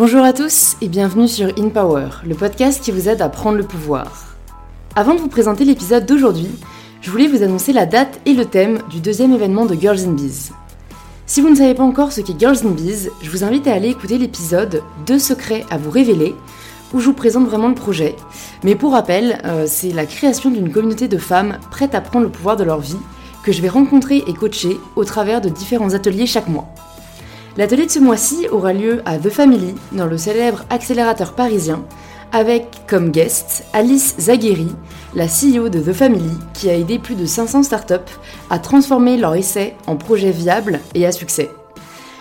Bonjour à tous et bienvenue sur In Power, le podcast qui vous aide à prendre le pouvoir. Avant de vous présenter l'épisode d'aujourd'hui, je voulais vous annoncer la date et le thème du deuxième événement de Girls in Bees. Si vous ne savez pas encore ce qu'est Girls in Bees, je vous invite à aller écouter l'épisode Deux secrets à vous révéler, où je vous présente vraiment le projet. Mais pour rappel, euh, c'est la création d'une communauté de femmes prêtes à prendre le pouvoir de leur vie que je vais rencontrer et coacher au travers de différents ateliers chaque mois. L'atelier de ce mois-ci aura lieu à The Family, dans le célèbre accélérateur parisien, avec comme guest Alice Zagheri, la CEO de The Family, qui a aidé plus de 500 startups à transformer leur essai en projet viable et à succès.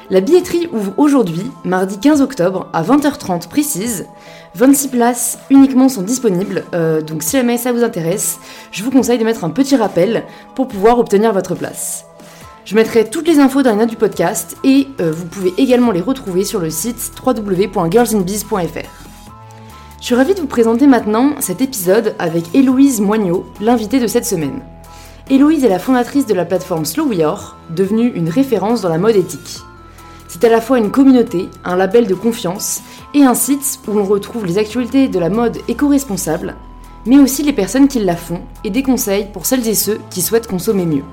La billetterie ouvre aujourd'hui, mardi 15 octobre, à 20h30 précise. 26 places uniquement sont disponibles, euh, donc si jamais ça vous intéresse, je vous conseille de mettre un petit rappel pour pouvoir obtenir votre place. Je mettrai toutes les infos dans les notes du podcast et euh, vous pouvez également les retrouver sur le site www.girlsinbiz.fr. Je suis ravie de vous présenter maintenant cet épisode avec Héloïse Moignot, l'invitée de cette semaine. Héloïse est la fondatrice de la plateforme Slow We Are, devenue une référence dans la mode éthique. C'est à la fois une communauté, un label de confiance et un site où l'on retrouve les actualités de la mode éco-responsable, mais aussi les personnes qui la font et des conseils pour celles et ceux qui souhaitent consommer mieux.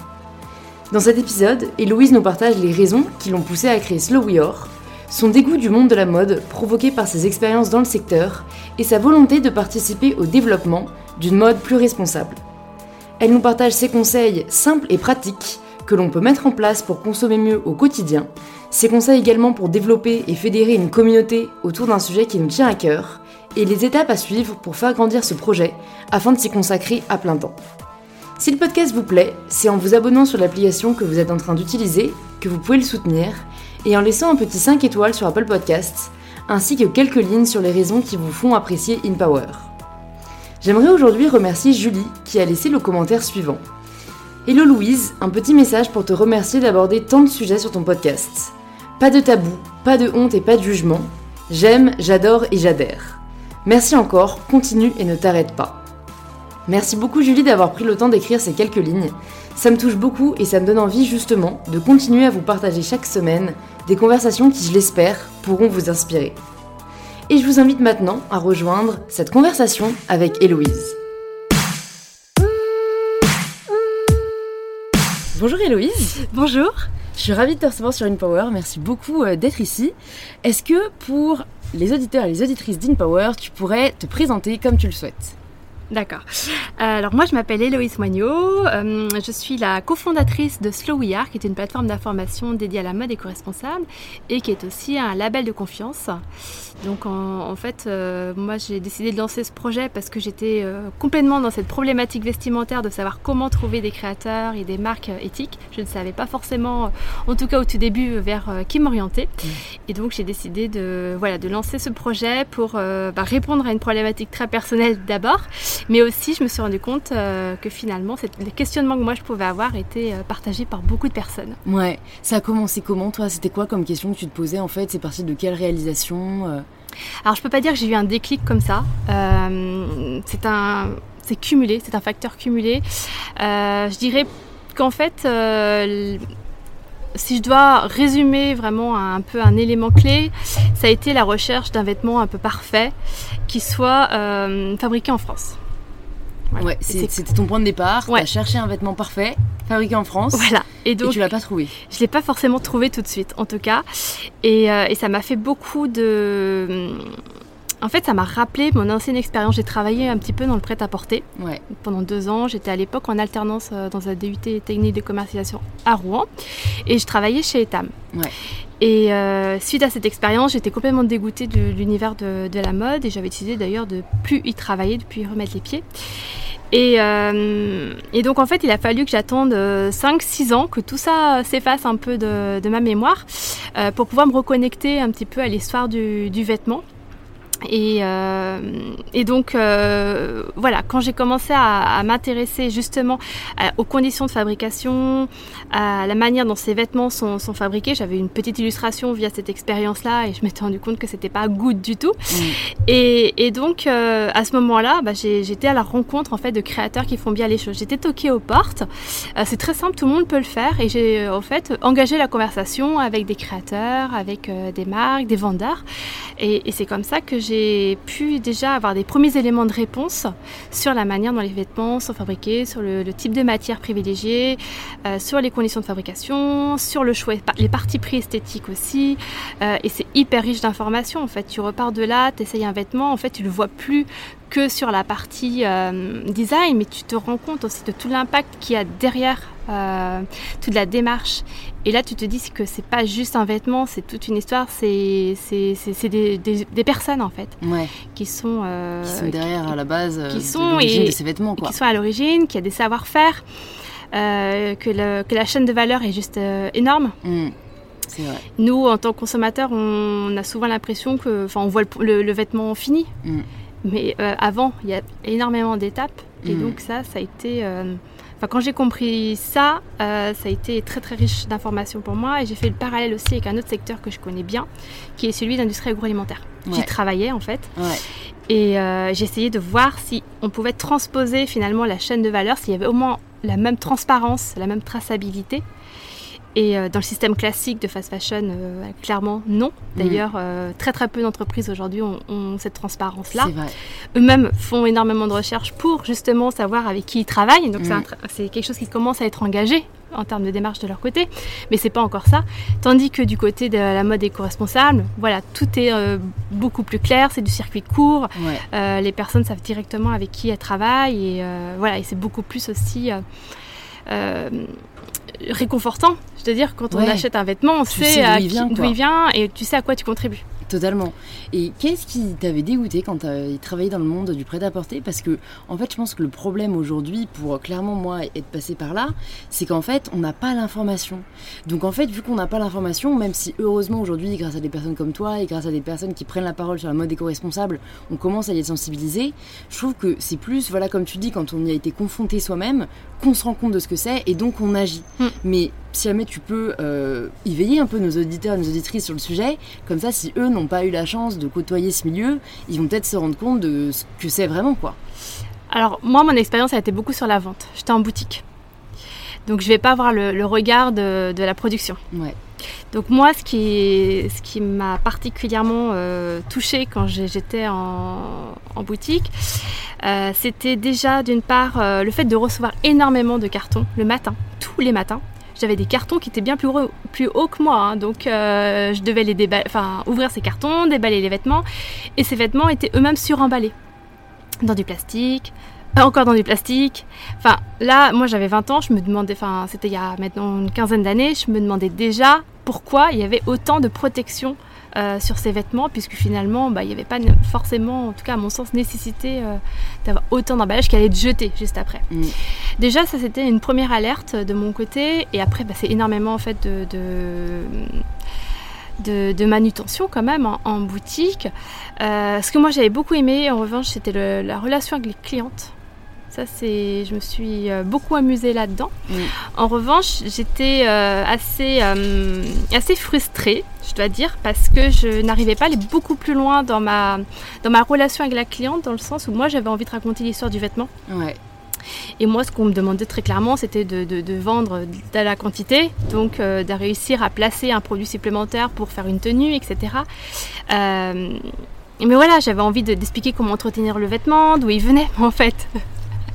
Dans cet épisode, Héloïse nous partage les raisons qui l'ont poussée à créer Slow We Are, son dégoût du monde de la mode provoqué par ses expériences dans le secteur et sa volonté de participer au développement d'une mode plus responsable. Elle nous partage ses conseils simples et pratiques que l'on peut mettre en place pour consommer mieux au quotidien, ses conseils également pour développer et fédérer une communauté autour d'un sujet qui nous tient à cœur, et les étapes à suivre pour faire grandir ce projet afin de s'y consacrer à plein temps. Si le podcast vous plaît, c'est en vous abonnant sur l'application que vous êtes en train d'utiliser que vous pouvez le soutenir, et en laissant un petit 5 étoiles sur Apple Podcasts, ainsi que quelques lignes sur les raisons qui vous font apprécier InPower. J'aimerais aujourd'hui remercier Julie qui a laissé le commentaire suivant. Hello Louise, un petit message pour te remercier d'aborder tant de sujets sur ton podcast. Pas de tabou, pas de honte et pas de jugement. J'aime, j'adore et j'adhère. Merci encore, continue et ne t'arrête pas. Merci beaucoup Julie d'avoir pris le temps d'écrire ces quelques lignes. Ça me touche beaucoup et ça me donne envie justement de continuer à vous partager chaque semaine des conversations qui, je l'espère, pourront vous inspirer. Et je vous invite maintenant à rejoindre cette conversation avec Héloïse. Bonjour Héloïse. Bonjour. Je suis ravie de te recevoir sur InPower. Merci beaucoup euh, d'être ici. Est-ce que pour les auditeurs et les auditrices d'InPower, tu pourrais te présenter comme tu le souhaites? D'accord. Euh, alors moi je m'appelle Héloïse Moignot, euh, je suis la cofondatrice de Slow We Are, qui est une plateforme d'information dédiée à la mode éco-responsable et qui est aussi un label de confiance. Donc en, fait, euh, moi j'ai décidé de lancer ce projet parce que j'étais complètement dans cette problématique vestimentaire de savoir comment trouver des créateurs et des marques éthiques. Je ne savais pas forcément, en tout cas au tout début, vers qui m'orienter. Mmh. Et donc j'ai décidé de, voilà, de lancer ce projet pour bah, répondre à une problématique très personnelle d'abord mais aussi, je me suis rendu compte euh, que finalement, les questionnements que moi je pouvais avoir étaient euh, partagés par beaucoup de personnes. Ouais. Ça a commencé comment, toi? C'était quoi comme question que tu te posais en fait? C'est parti de quelle réalisation euh? Alors, je peux pas dire que j'ai eu un déclic comme ça. c'est un. C'est cumulé, c'est un facteur cumulé. je dirais qu'en fait, si je dois résumer vraiment un, peu un élément clé, ça a été la recherche d'un vêtement un peu parfait qui soit fabriqué en France. Ouais, c'était ton point de départ. Ouais. Tu as cherché un vêtement parfait, fabriqué en France. Voilà. Et donc, tu l'as pas trouvé. Je l'ai pas forcément trouvé tout de suite, en tout cas. Et, euh, et ça m'a fait beaucoup de. En fait, ça m'a rappelé mon ancienne expérience. J'ai travaillé un petit peu dans le prêt-à-porter ouais. pendant deux ans. J'étais à l'époque en alternance euh, dans un DUT technique de commercialisation à Rouen et je travaillais chez Etam. Ouais. Et euh, suite à cette expérience, j'étais complètement dégoûtée de l'univers de, de, la mode et j'avais décidé d'ailleurs de plus y travailler, de plus y remettre les pieds. Et, euh, et, donc en fait, il a fallu que j'attende 5-6 ans, que tout ça s'efface un peu de, de ma mémoire, euh, pour pouvoir me reconnecter un petit peu à l'histoire du, du, vêtement. Et, euh, et, donc, euh, voilà, quand j'ai commencé à, à m'intéresser justement aux conditions de fabrication, à la manière dont ces vêtements sont, sont fabriqués, j'avais une petite illustration via cette expérience-là et je m'étais rendu compte que c'était pas good du tout. Mm. Et, et, donc, euh, à ce moment-là, bah, j'étais à la rencontre en fait de créateurs qui font bien les choses. J'étais toquée aux portes. C'est très simple, tout le monde peut le faire. Et j'ai en fait engagé la conversation avec des créateurs, avec des marques, des vendeurs. Et, et c'est comme ça que j'ai pu déjà avoir des premiers éléments de réponse sur la manière dont les vêtements sont fabriqués, sur le, type de matière privilégiée, euh, sur les conditions de fabrication, sur le choix, les parties pris esthétiques aussi. Euh, et c'est hyper riche d'informations en fait. Tu repars de là, tu essayes un vêtement, en fait tu le vois plus que sur la partie euh, design, mais tu te rends compte aussi de tout l'impact qu'il y a derrière euh, toute la démarche. Et là, tu te dis que c'est pas juste un vêtement, c'est toute une histoire, c'est des, des, des, personnes en fait ouais. qui sont euh, qui sont derrière à la base qui sont et, de ces vêtements quoi. qui sont à l'origine, qui a des savoir-faire, euh, que, le, que, la chaîne de valeur est juste euh, énorme. Mmh. Vrai. Nous, en tant que consommateurs, on a souvent l'impression que, enfin, on voit le, le, vêtement fini, mmh. mais euh, avant, il y a énormément d'étapes, et mmh. donc ça, ça a été Enfin, quand j'ai compris ça, euh, ça a été très très riche d'informations pour moi et j'ai fait le parallèle aussi avec un autre secteur que je connais bien, qui est celui de l'industrie agroalimentaire. Ouais. J'y travaillais en fait. Ouais. Et euh, j'ai essayé de voir si on pouvait transposer finalement la chaîne de valeur, s'il y avait au moins la même transparence, la même traçabilité et euh, dans le système classique de fast fashion, euh, clairement non. D'ailleurs, mmh. euh, très très peu d'entreprises aujourd'hui ont, ont, cette transparence-là. Eux-mêmes font énormément de recherches pour justement savoir avec qui ils travaillent. Donc mmh. c'est quelque chose qui commence à être engagé en termes de démarche de leur côté, mais c'est pas encore ça. Tandis que du côté de la mode éco-responsable, voilà, tout est euh, beaucoup plus clair, c'est du circuit court, ouais. euh, les personnes savent directement avec qui elles travaillent et euh, voilà, et c'est beaucoup plus aussi réconfortant. Je veux dire, quand on ouais. achète un vêtement, on tu sait d'où il, vient, il vient et tu sais à quoi tu contribues. Totalement. Et qu'est-ce qui t'avait dégoûté quand tu as travaillé dans le monde du prêt-à-porter? Parce que, en fait, je pense que le problème aujourd'hui, pour clairement moi être passé par là, c'est qu'en fait, on n'a pas l'information. Donc, en fait, vu qu'on n'a pas l'information, même si heureusement aujourd'hui, grâce à des personnes comme toi et grâce à des personnes qui prennent la parole sur la mode éco-responsable, on commence à y être sensibilisé, je trouve que c'est plus, voilà, comme tu dis, quand on y a été confronté soi-même, qu'on se rend compte de ce que c'est et donc on agit. Mm. Mais si jamais tu peux euh, y veiller un peu nos auditeurs, nos auditrices sur le sujet, comme ça, si eux n'ont pas eu la chance de côtoyer ce milieu, ils vont peut-être se rendre compte de ce que c'est vraiment, quoi. Alors, moi, mon expérience a été beaucoup sur la vente. J'étais en boutique. Donc, je vais pas avoir le, le regard de, de, la production. Ouais. Donc, moi, ce qui, ce qui m'a particulièrement euh, touchée quand j'étais en, en, boutique, euh, c'était déjà d'une part euh, le fait de recevoir énormément de cartons le matin, tous les matins j'avais des cartons qui étaient bien plus, haut, plus hauts que moi. Hein, donc euh, je devais les ouvrir ces cartons, déballer les vêtements. Et ces vêtements étaient eux-mêmes suremballés dans du plastique, encore dans du plastique. Enfin, là, moi j'avais 20 ans, je me demandais, enfin, c'était il y a maintenant une quinzaine d'années, je me demandais déjà pourquoi il y avait autant de protection euh, sur ces vêtements, puisque finalement, bah, il n'y avait pas forcément, en tout cas à mon sens, nécessité euh, d'avoir autant d'emballage qui allait être jeté juste après. Mm. Déjà, ça c'était une première alerte de mon côté, et après, bah, c'est énormément en fait de, de de, de, manutention quand même en, en boutique. Euh, ce que moi j'avais beaucoup aimé en revanche c'était la relation avec les clientes. Ça, c'est, je me suis euh, beaucoup amusée là-dedans. Mm. En revanche, j'étais euh, assez, euh, assez frustrée, je dois dire, parce que je n'arrivais pas à aller beaucoup plus loin dans ma, dans ma relation avec la cliente, dans le sens où moi, j'avais envie de raconter l'histoire du vêtement. Ouais. Et moi, ce qu'on me demandait très clairement, c'était de, de, de, vendre de la quantité, donc euh, de réussir à placer un produit supplémentaire pour faire une tenue, etc. Euh, mais voilà, j'avais envie d'expliquer comment entretenir le vêtement, d'où il venait, en fait.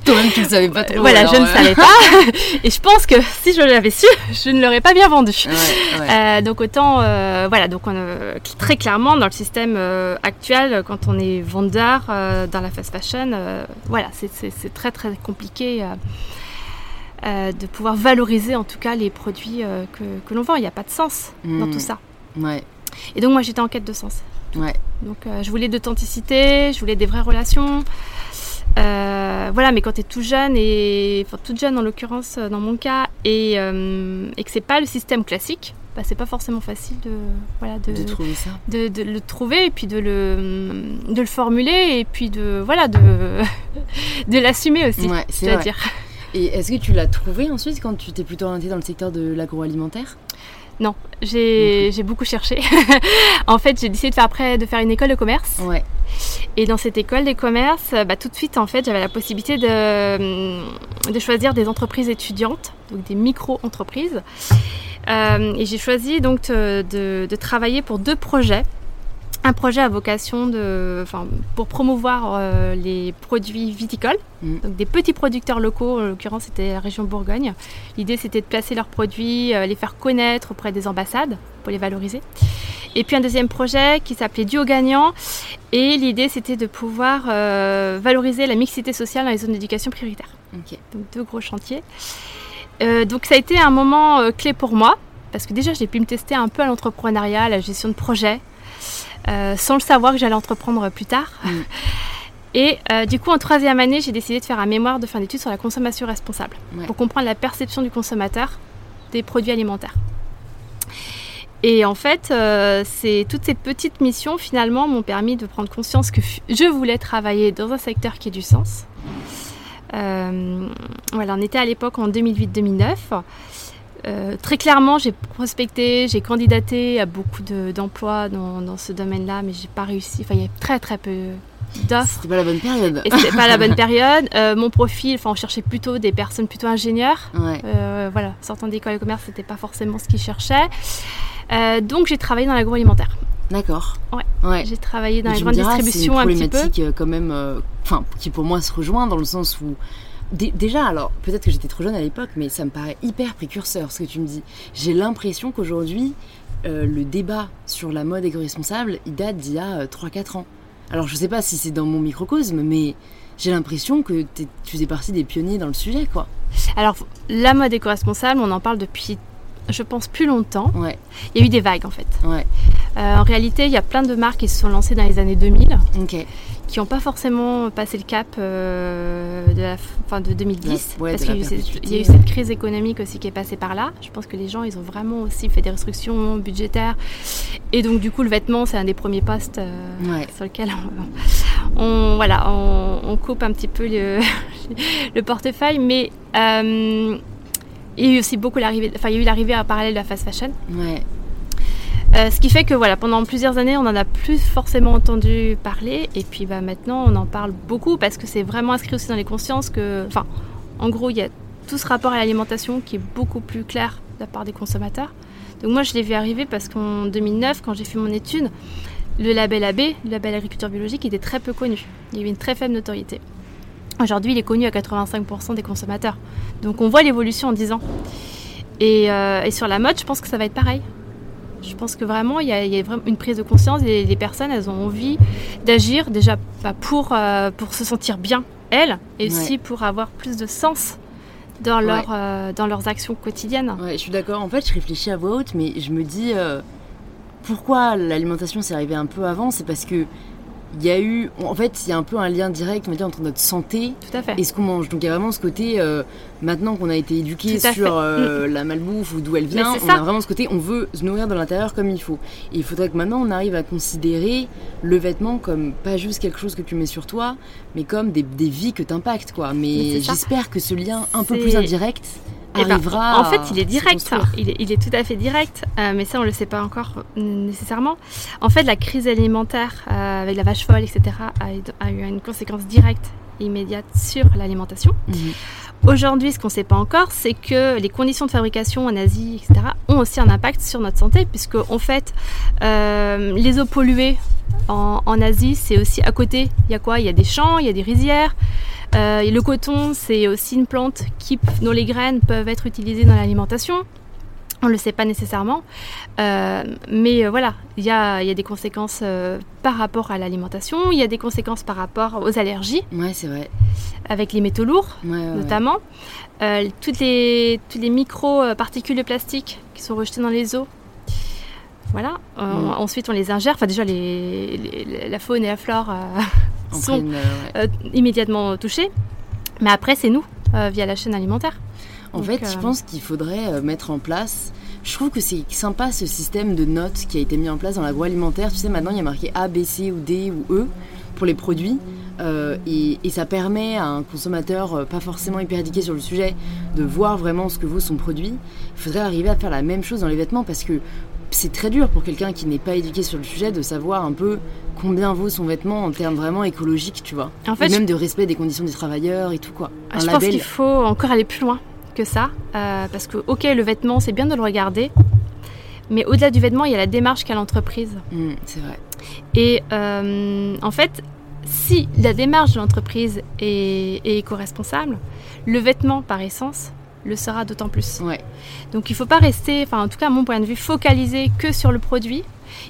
Toi-même, tu ne savais pas trop. Voilà, alors, je ne euh... savais pas. Et je pense que si je l'avais su, je ne l'aurais pas bien vendu. Ouais, ouais. Euh, donc autant, euh, voilà, donc on, très clairement dans le système actuel, quand on est vendeur dans la fast fashion, voilà, c'est très très compliqué. de pouvoir valoriser en tout cas les produits que, que l'on vend. Il n'y a pas de sens mmh. dans tout ça. Ouais. Et donc moi j'étais en quête de sens. Ouais. Donc je voulais d'authenticité, je voulais des vraies relations. Euh, voilà, mais quand tu es tout jeune, et enfin toute jeune en l'occurrence dans mon cas, et, euh, et que c'est pas le système classique, bah, c'est pas forcément facile de, voilà, de, De trouver ça. de, de le trouver et puis de le, de le formuler et puis de, voilà, de, de l'assumer aussi, Ouais, c'est vrai. dire. Et est-ce que tu l'as trouvé ensuite quand tu t'es plutôt orientée dans le secteur de l'agroalimentaire? Non, j'ai j'ai beaucoup cherché. en fait, j'ai décidé de faire après de faire une école de commerce. Ouais. Et dans cette école des commerces, bah, tout de suite, en fait, j'avais la possibilité de, de choisir des entreprises étudiantes, donc des micro-entreprises. Euh, et j'ai choisi donc de, de- de travailler pour deux projets. Un projet à vocation de, enfin, pour promouvoir euh, les produits viticoles, Mhm. donc des petits producteurs locaux, en l'occurrence c'était la région Bourgogne. L'idée c'était de placer leurs produits, euh, les faire connaître auprès des ambassades pour les valoriser. Et puis un deuxième projet qui s'appelait Duo Gagnant, et l'idée c'était de pouvoir euh, valoriser la mixité sociale dans les zones d'éducation prioritaire. Donc deux gros chantiers. Donc ça a été un moment clé pour moi, parce que déjà j'ai pu me tester un peu à l'entrepreneuriat, à la gestion de projet, sans le savoir que j'allais entreprendre plus tard. Mm. Et euh, du coup en troisième année j'ai décidé de faire un mémoire de fin d'études sur la consommation responsable, Ouais. pour comprendre la perception du consommateur des produits alimentaires. Et en fait, euh, toutes ces petites missions finalement m'ont permis de prendre conscience que je voulais travailler dans un secteur qui ait du sens. Euh, voilà, on était à l'époque en 2008-2009. Euh, très clairement, j'ai prospecté, j'ai candidaté à beaucoup de- d'emplois dans, dans ce domaine-là, mais j'ai pas réussi. Enfin, il y a très très peu d'offres. C'était pas la bonne période. Et c'était pas la bonne période. Euh, mon profil, enfin, on cherchait plutôt des personnes plutôt ingénieurs. Ouais. Euh, voilà, sortant d'école de commerce, c'était pas forcément ce qu'ils cherchaient. Euh, donc j'ai travaillé dans l'agroalimentaire. D'accord. Ouais. Ouais. J'ai travaillé dans la grande distribution c'est un une petit peu. problématique euh, quand même, enfin, qui pour moi se rejoint dans le sens où déjà, alors peut-être que j'étais trop jeune à l'époque, mais ça me paraît hyper précurseur ce que tu me dis. J'ai l'impression qu'aujourd'hui, euh, le débat sur la mode éco-responsable, il date d'il y a euh, 3-4 ans. Alors je sais pas si c'est dans mon microcosme, mais j'ai l'impression que tu faisais partie des pionniers dans le sujet, quoi. Alors la mode éco-responsable, on en parle depuis, je pense, plus longtemps. Ouais, Il y a eu des vagues en fait. ouais, Euh, en réalité, il y a plein de marques qui se sont lancées dans les années 2000, ok. Qui n'ont pas forcément passé le cap euh, de, la fin de 2010, Ouais, parce qu'il y, a eu cette- perpétuité, il y a eu ouais. cette crise économique aussi qui est passée par là. Je pense que les gens, ils ont vraiment aussi fait des restrictions budgétaires, et donc du coup, le vêtement, c'est un des premiers postes euh, Ouais. sur lequel on, on- voilà, on, on coupe un petit peu le, le portefeuille, mais euh, il y a eu aussi beaucoup l'arrivée, enfin, il y a eu l'arrivée en parallèle de la fast fashion. Ouais, Euh, ce qui fait que voilà, pendant plusieurs années, on n'en a plus forcément entendu parler. Et puis bah, maintenant, on en parle beaucoup parce que c'est vraiment inscrit aussi dans les consciences que. Enfin, en gros, il y a tout ce rapport à l'alimentation qui est beaucoup plus clair de la part des consommateurs. Donc moi, je l'ai vu arriver parce qu'en 2009, quand j'ai fait mon étude, le label AB, le label agriculture biologique, était très peu connu. Il y avait une très faible notoriété. Aujourd'hui, il est connu à 85% des consommateurs. Donc on voit l'évolution en 10 ans. Et, euh, et sur la mode, je pense que ça va être pareil. Je pense que vraiment, il y a, il y a vraiment une prise de conscience et les personnes, elles ont envie d'agir déjà bah, pour, euh, pour se sentir bien, elles, et Ouais. aussi pour avoir plus de sens dans, leur, euh, dans leurs actions quotidiennes. ouais, je suis d'accord. En fait, je réfléchis à voix haute, mais je me dis euh, pourquoi l'alimentation s'est arrivée un peu avant, c'est parce que il y a eu, en fait, il y a un peu un lien direct, on va dire, entre notre santé Tout à fait. et ce qu'on mange. Donc il y a vraiment ce côté, euh, maintenant qu'on a été éduqué sur euh, la malbouffe ou d'où elle vient, on ça. a vraiment ce côté, on veut se nourrir de l'intérieur comme il faut. Et il faudrait que maintenant on arrive à considérer le vêtement comme pas juste quelque chose que tu mets sur toi, mais comme des, des vies que t'impactes, quoi. Mais j'espère que ce lien un peu plus indirect Eh ben, en fait, il est direct. Il est, il est tout à fait direct, euh, mais ça, on le sait pas encore euh, nécessairement. En fait, la crise alimentaire euh, avec la vache folle, etc., a, eu- a eu une conséquence directe immédiate sur l'alimentation. Mhm. Aujourd'hui, ce qu'on ne sait pas encore, c'est que les conditions de fabrication en Asie, etc., ont aussi un impact sur notre santé, puisque en fait, euh, les eaux polluées en, en Asie, c'est aussi à côté. Il y a quoi? Il y a des champs, il y a des rizières. Euh, et le coton, c'est aussi une plante qui, dont les graines peuvent être utilisées dans l'alimentation. On ne le sait pas nécessairement. Euh, mais euh, voilà, il y a, il y a des conséquences euh, par rapport à l'alimentation, il y a des conséquences par rapport aux allergies, Ouais, c'est vrai. avec les métaux lourds Ouais, ouais, ouais. notamment. Toutes les, toutes les micro-particules de plastique qui sont rejetées dans les eaux. Voilà. Mm. Ensuite, on les ingère. Enfin, déjà, les, les- la faune et la flore sont immédiatement touchées. Mais après, c'est nous, via la chaîne alimentaire. En Donc, fait, je euh, pense qu'il faudrait euh, mettre en place Je trouve que c'est sympa ce système de notes qui a été mis en place dans l'agroalimentaire. Tu sais, maintenant il y a marqué A, B, C ou D ou E pour les produits. Euh, et, ça permet à un consommateur euh, pas forcément hyper éduqué sur le sujet de voir vraiment ce que vaut son produit. Il faudrait arriver à faire la même chose dans les vêtements parce que c'est très dur pour quelqu'un qui n'est pas éduqué sur le sujet de savoir un peu combien vaut son vêtement en termes vraiment écologiques, tu vois. En fait, et même de respect des conditions des travailleurs et tout quoi. Un je pense qu'il faut encore aller plus loin que ça, euh, parce que ok, le vêtement, c'est bien de le regarder, mais au-delà du vêtement, il y a la démarche qu'a l'entreprise. Mmh, c'est vrai. Et en fait, si la démarche de l'entreprise est, éco-responsable, le vêtement par essence le sera d'autant plus. Ouais. Donc il ne faut pas rester, enfin en tout cas à mon point de vue, focalisé que sur le produit.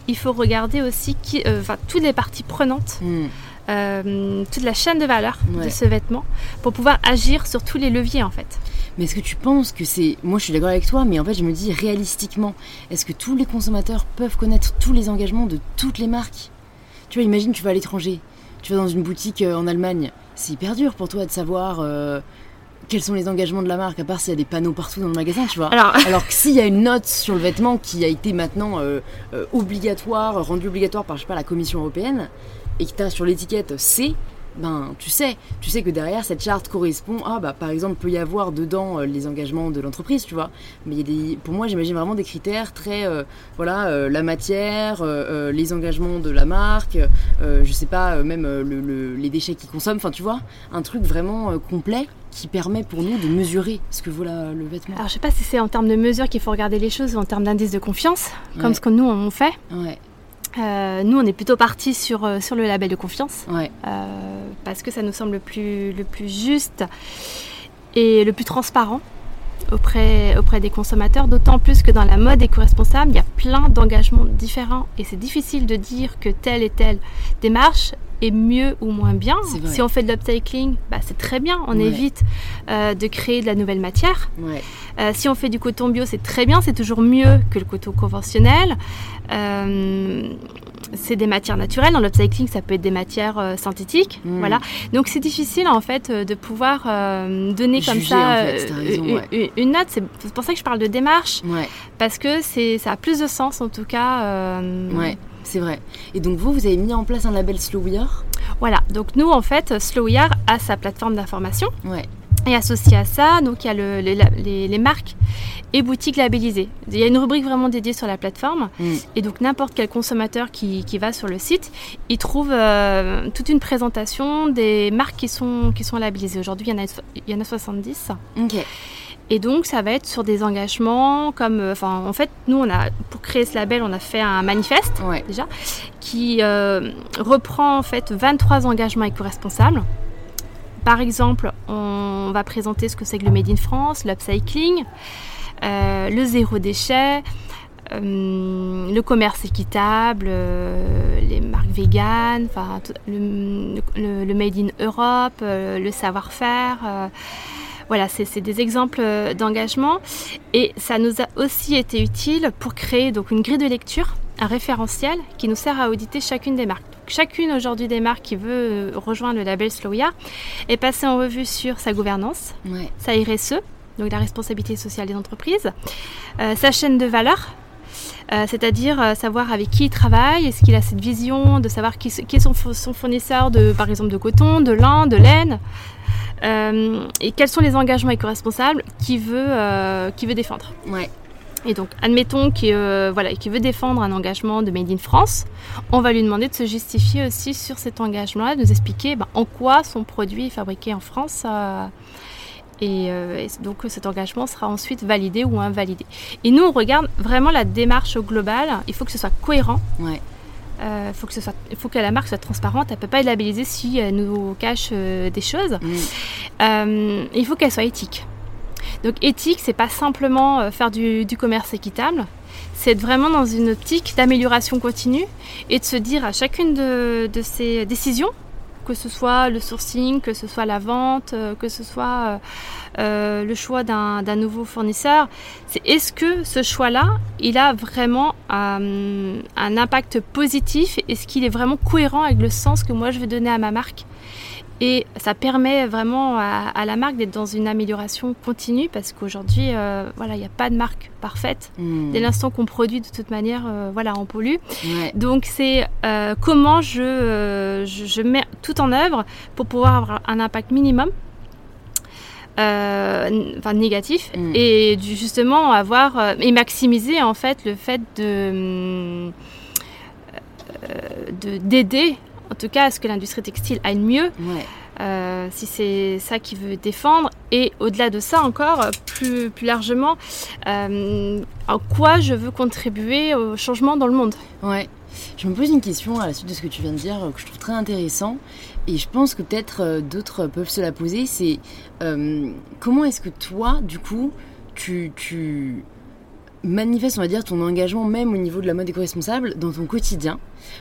Il faut regarder aussi qui, euh, toutes les parties prenantes, hmm. euh, toute la chaîne de valeur de ce vêtement pour pouvoir agir sur tous les leviers en fait. Mais est-ce que tu penses que c'est... Moi je suis d'accord avec toi, mais en fait je me dis réalistiquement, est-ce que tous les consommateurs peuvent connaître tous les engagements de toutes les marques? Tu vois, imagine tu vas à l'étranger, tu vas dans une boutique euh, en Allemagne, c'est hyper dur pour toi de savoir euh, quels sont les engagements de la marque, à part s'il y a des panneaux partout dans le magasin, tu vois. Alors, Alors que s'il y a une note sur le vêtement qui a été maintenant euh, obligatoire, rendue obligatoire par, je sais pas, la Commission européenne, et que tu as sur l'étiquette C, ben tu sais, tu sais que derrière cette charte correspond à, bah, par exemple, peut y avoir dedans euh, les engagements de l'entreprise, tu vois. Mais il y a des, pour moi, j'imagine vraiment des critères très, euh, voilà, euh, la matière, les engagements de la marque, je sais pas, même les déchets qu'ils consomment, enfin tu vois, un truc vraiment complet qui permet pour nous de mesurer ce que vaut le vêtement. Alors je sais pas si c'est en termes de mesure qu'il faut regarder les choses ou en termes d'indice de confiance, comme ce que nous on fait. Ouais. Euh, nous, on est plutôt parti sur, euh, sur le label de confiance. Euh, parce que ça nous semble le plus, le plus juste et le plus transparent auprès, auprès des consommateurs. D'autant plus que dans la mode éco-responsable, il y a plein d'engagements différents. Et c'est difficile de dire que telle et telle démarche est mieux ou moins bien. Si on fait de l'upcycling, bah, c'est très bien, on évite de créer de la nouvelle matière. si on fait du coton bio, c'est très bien, c'est toujours mieux que le coton conventionnel. Euh, c'est des matières naturelles. Dans l'upcycling, ça peut être des matières euh, synthétiques. Hmm. Voilà. Donc c'est difficile en fait euh, de pouvoir donner comme ça une, note. C'est pour ça que je parle de démarche. Parce que ça a plus de sens en tout cas. Ouais, c'est vrai. Et donc vous, vous avez mis en place un label Slow Voilà. Donc nous, en fait, Slow a sa plateforme d'information. Ouais. Et associé à ça, donc il y a le, les, marques et boutiques labellisées. Il y a une rubrique vraiment dédiée sur la plateforme. Mm. Et donc n'importe quel consommateur qui, qui, va sur le site, il trouve euh, toute une présentation des marques qui sont, qui sont labellisées. Aujourd'hui, il, y en a, il y en a 70. Et donc, ça va être sur des engagements comme, euh, enfin, en fait, nous, on a, pour créer ce label, on a fait un manifeste déjà qui euh, reprend en fait 23 engagements éco-responsables. Par exemple, on va présenter ce que c'est que le Made in France, l'upcycling, euh, le zéro déchet, euh, le commerce équitable, euh, les marques véganes, le, Made in Europe, le savoir-faire. Voilà, c'est des exemples d'engagement. Et ça nous a aussi été utile pour créer donc une grille de lecture, un référentiel qui nous sert à auditer chacune des marques. Chacune aujourd'hui des marques qui veut rejoindre le label Slow est passée en revue sur sa gouvernance, sa RSE, donc la responsabilité sociale des entreprises, euh, sa chaîne de valeur, euh, c'est-à-dire euh, savoir avec qui il travaille, est-ce qu'il a cette vision de savoir qui, est son, fournisseur de, par exemple, de coton, de lin, de laine, et quels sont les engagements éco-responsables qu'il veut, veut défendre. Ouais. Et donc, admettons qu'il euh, voilà, veut défendre un engagement de Made in France, on va lui demander de se justifier aussi sur cet engagement-là, de nous expliquer ben, en quoi son produit est fabriqué en France. Euh, euh, et, donc, cet engagement sera ensuite validé ou invalidé. Et nous, on regarde vraiment la démarche au global. Il faut que ce soit cohérent. Ouais. Il faut, que ce soit, faut que la marque soit transparente. Elle ne peut pas être labellisée si elle nous cache des choses. Mm. il faut qu'elle soit éthique. Donc éthique, c'est pas simplement euh, faire du, commerce équitable, c'est être vraiment dans une optique d'amélioration continue et de se dire à chacune de, ces décisions, que ce soit le sourcing, que ce soit la vente, euh, que ce soit euh, le choix d'un nouveau fournisseur, c'est est-ce que ce choix-là, il a vraiment un impact positif? Est-ce qu'il est vraiment cohérent avec le sens que moi je vais donner à ma marque? Et ça permet vraiment à, la marque d'être dans une amélioration continue parce qu'aujourd'hui, euh, voilà, il n'y a pas de marque parfaite. Hmm. Dès l'instant qu'on produit, de toute manière, euh, voilà, on pollue. Donc c'est comment je, je, mets tout en œuvre pour pouvoir avoir un impact minimum euh, enfin négatif, mm. et du, justement avoir euh, et maximiser en fait le fait de euh, d'aider en tout cas à ce que l'industrie textile aille mieux. si c'est ça qu'il veut défendre. Et au-delà de ça encore, plus, plus largement, en quoi je veux contribuer au changement dans le monde. Ouais. Je me pose une question à la suite de ce que tu viens de dire que je trouve très intéressant et je pense que peut-être euh, d'autres peuvent se la poser. C'est euh, comment est-ce que toi, du coup, tu, tu manifestes, on va dire, ton engagement même au niveau de la mode éco-responsable dans ton quotidien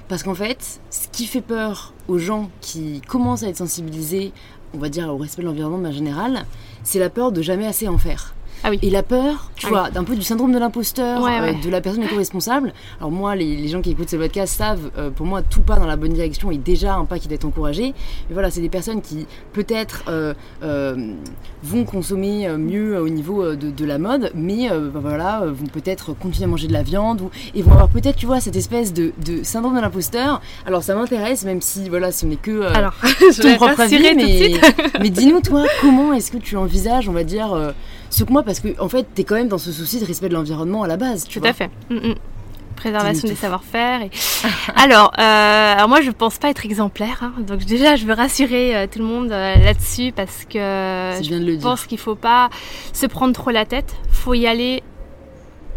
Parce qu'en fait, ce qui fait peur aux gens qui commencent à être sensibilisés, on va dire, au respect de l'environnement de manière générale, c'est la peur de jamais assez en faire. Ah et la peur, tu ah vois, d'un peu du syndrome de l'imposteur, euh, de la personne éco-responsable. Alors moi, les, gens qui écoutent ce podcast savent, euh, pour moi, tout pas dans la bonne direction et déjà un pas qui doit être encouragé. Mais voilà, c'est des personnes qui peut-être euh, vont consommer mieux au niveau de, la mode, mais bah, voilà, vont peut-être continuer à manger de la viande ou, et vont avoir peut-être, tu vois, cette espèce de, syndrome de l'imposteur. Alors ça m'intéresse, même si voilà, ce n'est que Alors, ton propre avis, mais, mais dis-nous toi, comment est-ce que tu envisages, on va dire ce que moi, parce que en fait, t'es quand même dans ce souci de respect de l'environnement à la base. Tu Tout à fait. Mm, mm. Préservation des savoir-faire. Et... alors, euh, alors, moi, je pense pas être exemplaire. Hein. donc déjà, je veux rassurer euh, tout le monde euh, là-dessus parce que je pense qu'il faut pas se prendre trop la tête. Faut y aller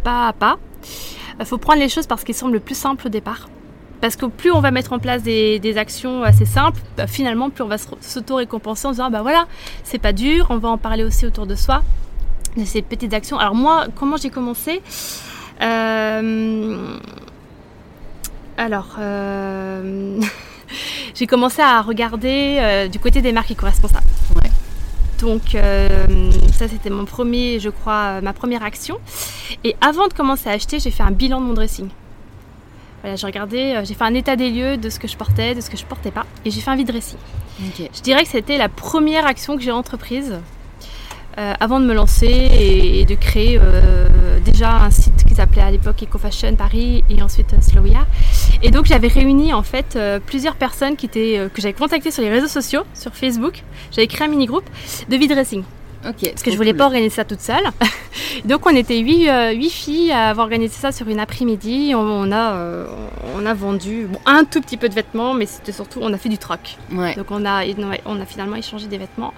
pas à pas. Il faut prendre les choses parce qu'elles semblent le plus simple au départ. Parce que plus on va mettre en place des, actions assez simples, bah, finalement, plus on va s'auto-récompenser en disant bah voilà, c'est pas dur, on va en parler aussi autour de soi de ces petites actions. Alors moi, comment j'ai commencé euh, Alors, euh, j'ai commencé à regarder euh, du côté des marques éco-responsables. Ouais. Donc ça c'était mon premier, je crois, ma première action. Et avant de commencer à acheter, j'ai fait un bilan de mon dressing. Voilà, j'ai regardé, j'ai fait un état des lieux de ce que je portais, de ce que je portais pas, et j'ai fait un vide dressing. Je dirais que c'était la première action que j'ai entreprise euh, avant de me lancer et, de créer euh, déjà un site qui s'appelait à l'époque EcoFashion Paris et ensuite euh, Slowia. Et donc j'avais réuni en fait plusieurs personnes qui étaient, que j'avais contactées sur les réseaux sociaux, sur Facebook. J'avais créé un mini groupe de vide dressing. Okay, parce que je voulais pas organiser ça toute seule. donc on était huit, filles à avoir organisé ça sur une après-midi. On, a, on a vendu un tout petit peu de vêtements, mais c'était surtout on a fait du troc. Donc on a, on a finalement échangé des vêtements.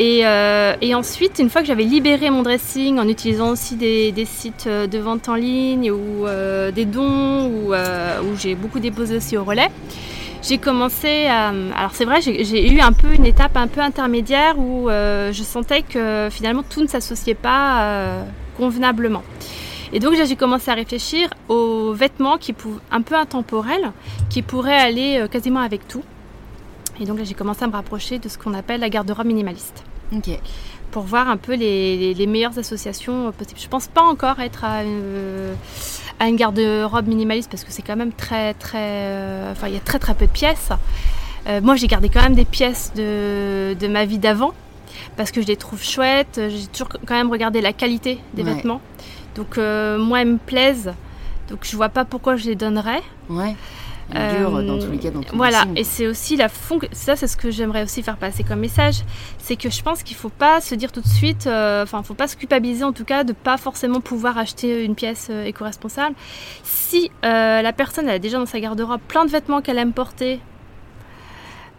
Euh, et, ensuite, une fois que j'avais libéré mon dressing en utilisant aussi des, sites euh, de vente en ligne ou euh, des dons, où, où j'ai beaucoup déposé aussi au relais, j'ai commencé à... Alors c'est vrai, j'ai eu un peu une étape un peu intermédiaire où je sentais que finalement tout ne s'associait pas convenablement. Et donc j'ai commencé à réfléchir aux vêtements qui un peu intemporels, qui pourraient aller quasiment avec tout. Et donc là, j'ai commencé à me rapprocher de ce qu'on appelle la garde-robe minimaliste. Ok. Pour voir un peu les, meilleures associations possibles. Je pense pas encore être à une, garde-robe minimaliste parce que c'est quand même très, très. Euh, enfin, il y a très, très peu de pièces. Euh, moi, j'ai gardé quand même des pièces de, de ma vie d'avant parce que je les trouve chouettes. J'ai toujours quand même regardé la qualité des vêtements. Donc, euh, moi, elles me plaisent. Donc, je vois pas pourquoi je les donnerais. Ouais dans tous les cas. Dans voilà, et c'est aussi la fond. Ça, c'est ce que j'aimerais aussi faire passer comme message. C'est que je pense qu'il ne faut pas se dire tout de suite, euh, enfin, il ne faut pas se culpabiliser en tout cas de pas forcément pouvoir acheter une pièce euh, éco-responsable. Si euh, la personne a déjà dans sa garde-robe plein de vêtements qu'elle aime porter,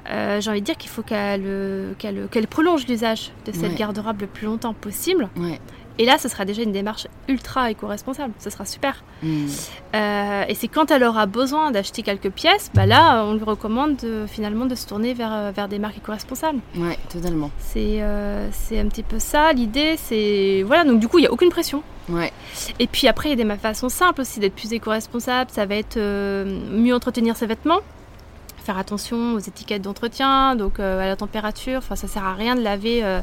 j'ai envie de dire qu'il faut qu'elle prolonge l'usage de cette garde-robe le plus longtemps possible. Ouais. Et là, ce sera déjà une démarche ultra éco-responsable. Ce sera super. Hmm. Euh, et c'est quand elle aura besoin d'acheter quelques pièces, bah là, on lui recommande finalement de se tourner vers, euh, vers des marques éco-responsables. Ouais, totalement. C'est euh, c'est un petit peu ça. L'idée, c'est. Voilà, donc du coup, il n'y a aucune pression. Ouais. Et puis après, il y a des façons simples aussi d'être plus éco-responsable. Ça va être mieux entretenir ses vêtements faire attention aux étiquettes d'entretien, donc euh, à la température. Enfin, ça sert à rien de laver euh,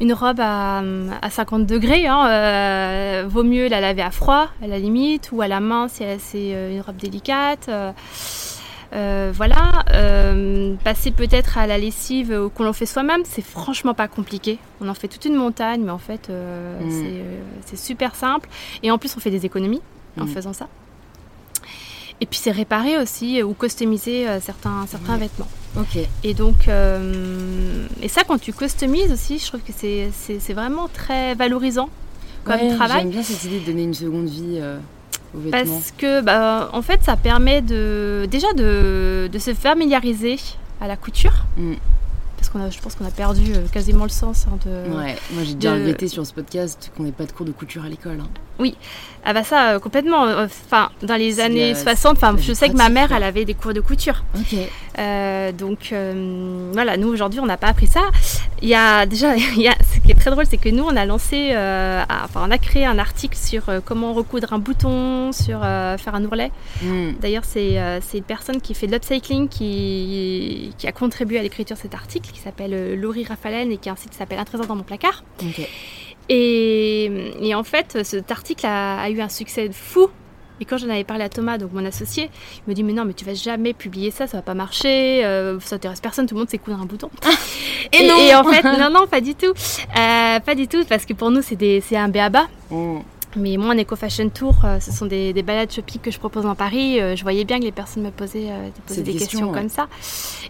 une robe à, 50 degrés. Hein. Euh, vaut mieux la laver à froid, à la limite, ou à la main si c'est une robe délicate. voilà, passer peut-être à la lessive qu'on en fait soi-même, c'est franchement pas compliqué. On en fait toute une montagne, mais en fait, mm. c'est super simple. Et en plus, on fait des économies en mm. faisant ça. Et puis c'est réparer aussi ou customiser certains, certains vêtements. Ok. Et donc, et ça quand tu customises aussi, je trouve que c'est vraiment très valorisant comme travail. J'aime bien cette idée de donner une seconde vie. Parce que, bah, en fait, ça permet de, déjà de, de se familiariser à la couture. Mm. Parce qu'on a, je pense qu'on a perdu euh, quasiment le sens hein, de. Ouais, moi j'ai déjà regretté sur ce podcast qu'on n'ait pas de cours de couture à l'école. Hein. Oui, ah bah ça, euh, complètement. Euh, enfin, dans les années 60, enfin, je sais que ma mère, elle avait des cours de couture. Ok. Euh, donc voilà, nous aujourd'hui, on n'a pas appris ça. Il y a déjà, il y a, ce qui est très drôle, c'est que nous, on a lancé, enfin, on a créé un article sur comment recoudre un bouton, sur faire un ourlet. Hmm. D'ailleurs, c'est une personne qui fait de l'upcycling qui, qui a contribué à l'écriture de cet article, qui s'appelle Laurie Raffalen et qui a un site qui s'appelle Un trésor dans mon placard. Et, en fait, cet article a, eu un succès fou. Et quand j'en avais parlé à Thomas, donc mon associé, il me dit mais non mais tu vas jamais publier ça, ça va pas marcher, euh, ça intéresse personne, tout le monde sait coudre un bouton. et, non et en fait non non pas du tout, euh, pas du tout parce que pour nous c'est un béaba. Mm. Mais moi, en Eco Fashion Tour, euh, ce sont des, balades shopping que je propose dans Paris. Euh, je voyais bien que les personnes me posaient, euh, des questions, comme ça.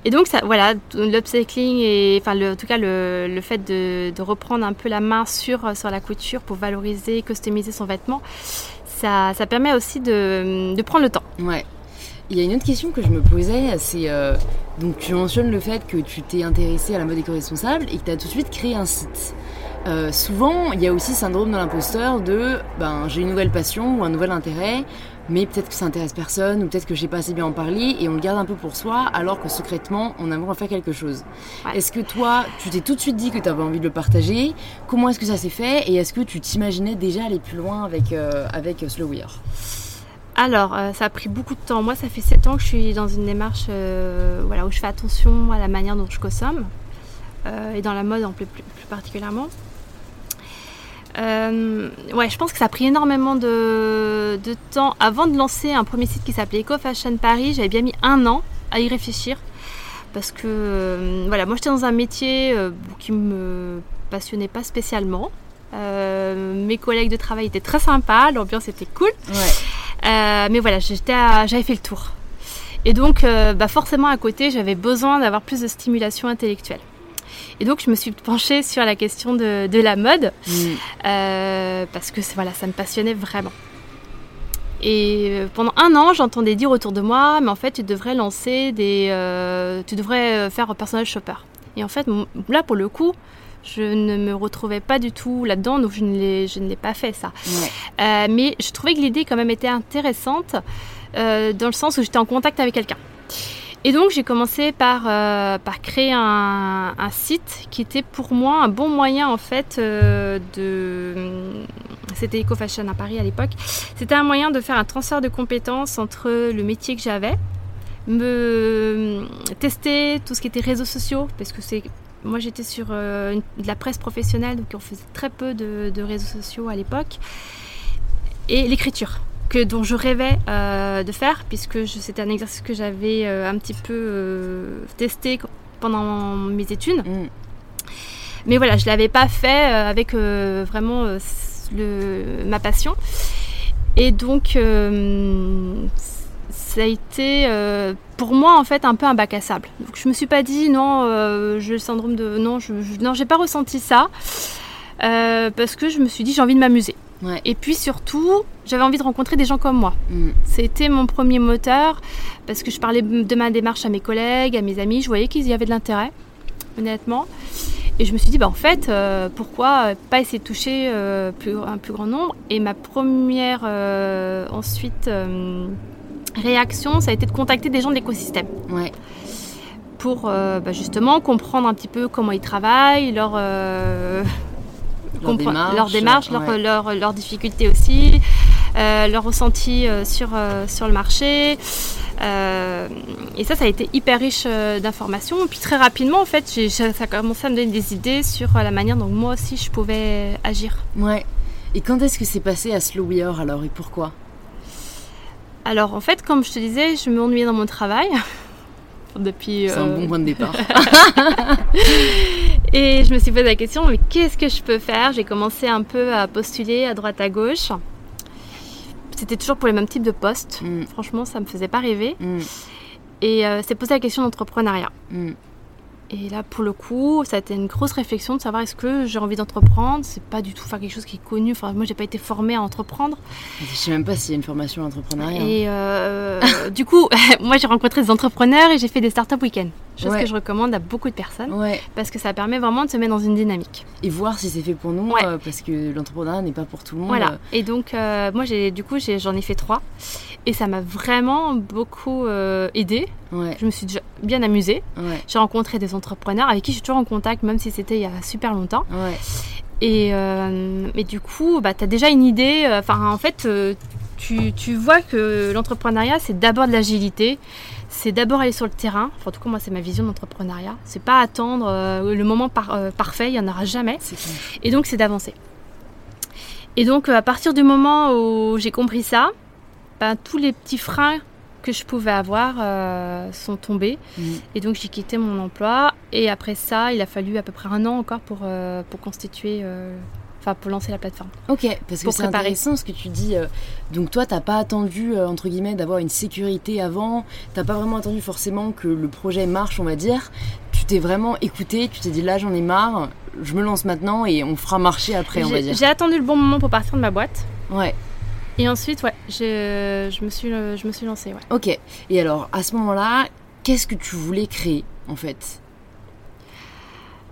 Et donc, ça, voilà, l'upcycling et, enfin, le, en tout cas, le, fait de, reprendre un peu la main sur, sur la couture pour valoriser, customiser son vêtement, ça, permet aussi de, prendre le temps. Ouais. Il y a une autre question que je me posais, c'est donc tu mentionnes le fait que tu t'es intéressé à la mode éco-responsable et que tu as tout de suite créé un site. Euh, souvent, il y a aussi syndrome de l'imposteur de ben, j'ai une nouvelle passion ou un nouvel intérêt, mais peut-être que ça intéresse personne ou peut-être que j'ai pas assez bien en parler et on le garde un peu pour soi alors que secrètement on aimerait en faire quelque chose. Est-ce que toi, tu t'es tout de suite dit que tu avais envie de le partager? Comment est-ce que ça s'est fait? Et est-ce que tu t'imaginais déjà aller plus loin avec, euh, avec Slow Wear? Alors, euh, ça a pris beaucoup de temps. Moi, ça fait 7 ans que je suis dans une démarche voilà, où je fais attention à la manière dont je consomme et dans la mode en plus, plus particulièrement. Euh, ouais, je pense que ça a pris énormément de, temps. Avant de lancer un premier site qui s'appelait Eco Fashion Paris, j'avais bien mis un an à y réfléchir. Parce que euh, voilà, moi j'étais dans un métier euh, qui me passionnait pas spécialement. mes collègues de travail étaient très sympas, l'ambiance était cool. mais voilà, j'avais fait le tour. Et donc, bah forcément à côté, j'avais besoin d'avoir plus de stimulation intellectuelle. Et donc, je me suis penchée sur la question de, la mode mm. euh, parce que voilà, ça me passionnait vraiment. Et euh, pendant un an, j'entendais dire autour de moi, mais en fait, tu devrais lancer des, euh, tu devrais faire un personnage shopper. Et en fait, là, pour le coup, je ne me retrouvais pas du tout là-dedans, donc je ne l'ai pas fait ça. mais je trouvais que l'idée quand même était intéressante dans le sens où j'étais en contact avec quelqu'un. Et donc j'ai commencé par, euh, par créer un, site qui était pour moi un bon moyen en fait euh, de... C'était Eco Fashion à Paris à l'époque. C'était un moyen de faire un transfert de compétences entre le métier que j'avais, me tester tout ce qui était réseaux sociaux, parce que c'est... Moi j'étais sur euh, de la presse professionnelle, donc on faisait très peu de réseaux sociaux à l'époque. Et l'écriture dont je rêvais euh, de faire, puisque c'était un exercice que j'avais euh, un petit peu euh, testé pendant mes études. Mm. Mais voilà, je ne l'avais pas fait avec vraiment le, ma passion. Et donc, ça a été pour moi en fait un peu un bac à sable. Donc je me suis pas dit non, j'ai le syndrome de non, je, je non, j'ai pas ressenti ça parce que je me suis dit j'ai envie de m'amuser. Et puis surtout, j'avais envie de rencontrer des gens comme moi. Mm. C'était mon premier moteur parce que je parlais de ma démarche à mes collègues, à mes amis. Je voyais qu'ils y avaient de l'intérêt, honnêtement. Et je me suis dit, bah, en fait, euh, pourquoi pas essayer de toucher euh, un plus grand nombre? Et ma première, euh, ensuite, réaction, ça a été de contacter des gens de l'écosystème. Ouais. Pour bah, justement comprendre un petit peu comment ils travaillent, leur leur démarche, leur, démarche leur, leur, difficultés aussi, euh, leur ressenti euh, sur, euh, sur le marché. et ça, ça a été hyper riche d'informations. Puis très rapidement, en fait, ça a commencé à me donner des idées sur la manière dont moi aussi je pouvais agir. Ouais. Et quand est-ce que c'est passé à Slow alors et pourquoi? Alors en fait, comme je te disais, je m'ennuyais dans mon travail. depuis. C'est un euh, bon point de départ. Et je me suis posé la question, mais qu'est-ce que je peux faire? J'ai commencé un peu à postuler à droite à gauche. C'était toujours pour les mêmes types de postes. Mm, Franchement, ça me faisait pas rêver. mm, Et euh, c'est posé la question d'entrepreneuriat. Et là, pour le coup, ça a été une grosse réflexion de savoir est-ce que j'ai envie d'entreprendre. C'est pas du tout faire quelque chose qui est connu. Enfin, moi, j'ai pas été formée à entreprendre. Je sais même pas s'il y a une formation entrepreneuriat. Et euh, du coup, moi, j'ai rencontré des entrepreneurs et j'ai fait des startup week-ends. Chose Ouais. que je recommande à beaucoup de personnes Ouais, parce que ça permet vraiment de se mettre dans une dynamique. et voir si c'est fait pour nous, Ouais. euh, parce que l'entrepreneuriat n'est pas pour tout le monde. Voilà. Et donc, euh, moi, j'ai, du coup, j'en ai fait trois. Et ça m'a vraiment beaucoup euh, aidé. Ouais, Je me suis déjà bien amusée. ouais, J'ai rencontré des entrepreneurs avec qui je suis toujours en contact, même si c'était il y a super longtemps. ouais. Et, euh, et du coup, bah, tu as déjà une idée. euh, Enfin, en fait, euh, tu, tu vois que l'entrepreneuriat, c'est d'abord de l'agilité. C'est d'abord aller sur le terrain. Enfin, en tout cas, moi, c'est ma vision d'entrepreneuriat. C'est pas attendre euh, le moment par- euh, parfait, il n'y en aura jamais. Et donc, c'est d'avancer. Et donc, à partir du moment où j'ai compris ça, ben, tous les petits freins que je pouvais avoir euh, sont tombés. Mm. Et donc, j'ai quitté mon emploi. Et après ça, il a fallu à peu près un an encore pour, euh, pour constituer, euh, enfin, pour lancer la plateforme. Ok, parce que c'est intéressant ce que tu dis. Donc toi, t'as pas attendu entre guillemets d'avoir une sécurité avant? T'as pas vraiment attendu forcément que le projet marche, on va dire? Tu t'es vraiment écouté. Tu t'es dit là, j'en ai marre. Je me lance maintenant et on fera marcher après, on va dire. j'ai attendu le bon moment pour partir de ma boîte. Ouais. Et ensuite, ouais, je me suis, je me suis lancée. Ouais. Ok. Et alors, à ce moment-là, qu'est-ce que tu voulais créer en fait?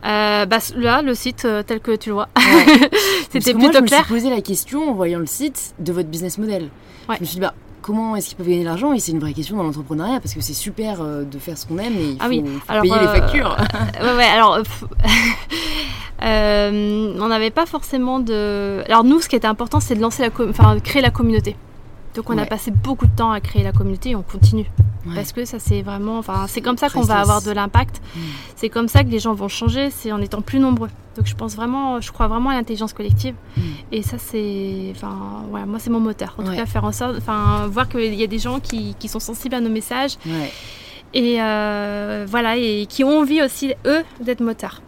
Euh, bah, là, le site euh, tel que tu le vois, Ouais. C'était que moi, plutôt je me suis posé la question en voyant le site de votre business model. Ouais. Je me suis dit, bah, comment est-ce qu'ils peuvent gagner de l'argent Et c'est une vraie question dans l'entrepreneuriat parce que c'est super euh, de faire ce qu'on aime et il faut, Ah oui. faut Alors, payer euh, les factures. ouais, ouais, alors. euh, euh, on n'avait pas forcément de. Alors, nous, ce qui était important, c'est de lancer la com- enfin, de créer la communauté. Donc, on a passé beaucoup de temps à créer la communauté et on continue. Ouais. Parce que ça, c'est vraiment. Enfin, c'est comme ça qu'on va avoir de l'impact. Mm. C'est comme ça que les gens vont changer, c'est en étant plus nombreux. Donc, je pense vraiment, je crois vraiment à l'intelligence collective. Mm. Et ça, c'est. Enfin, moi, c'est mon moteur. En Ouais. tout cas, faire en sorte. Enfin, voir qu'il y a des gens qui, qui sont sensibles à nos messages et euh, voilà et qui ont envie aussi eux d'être moteurs.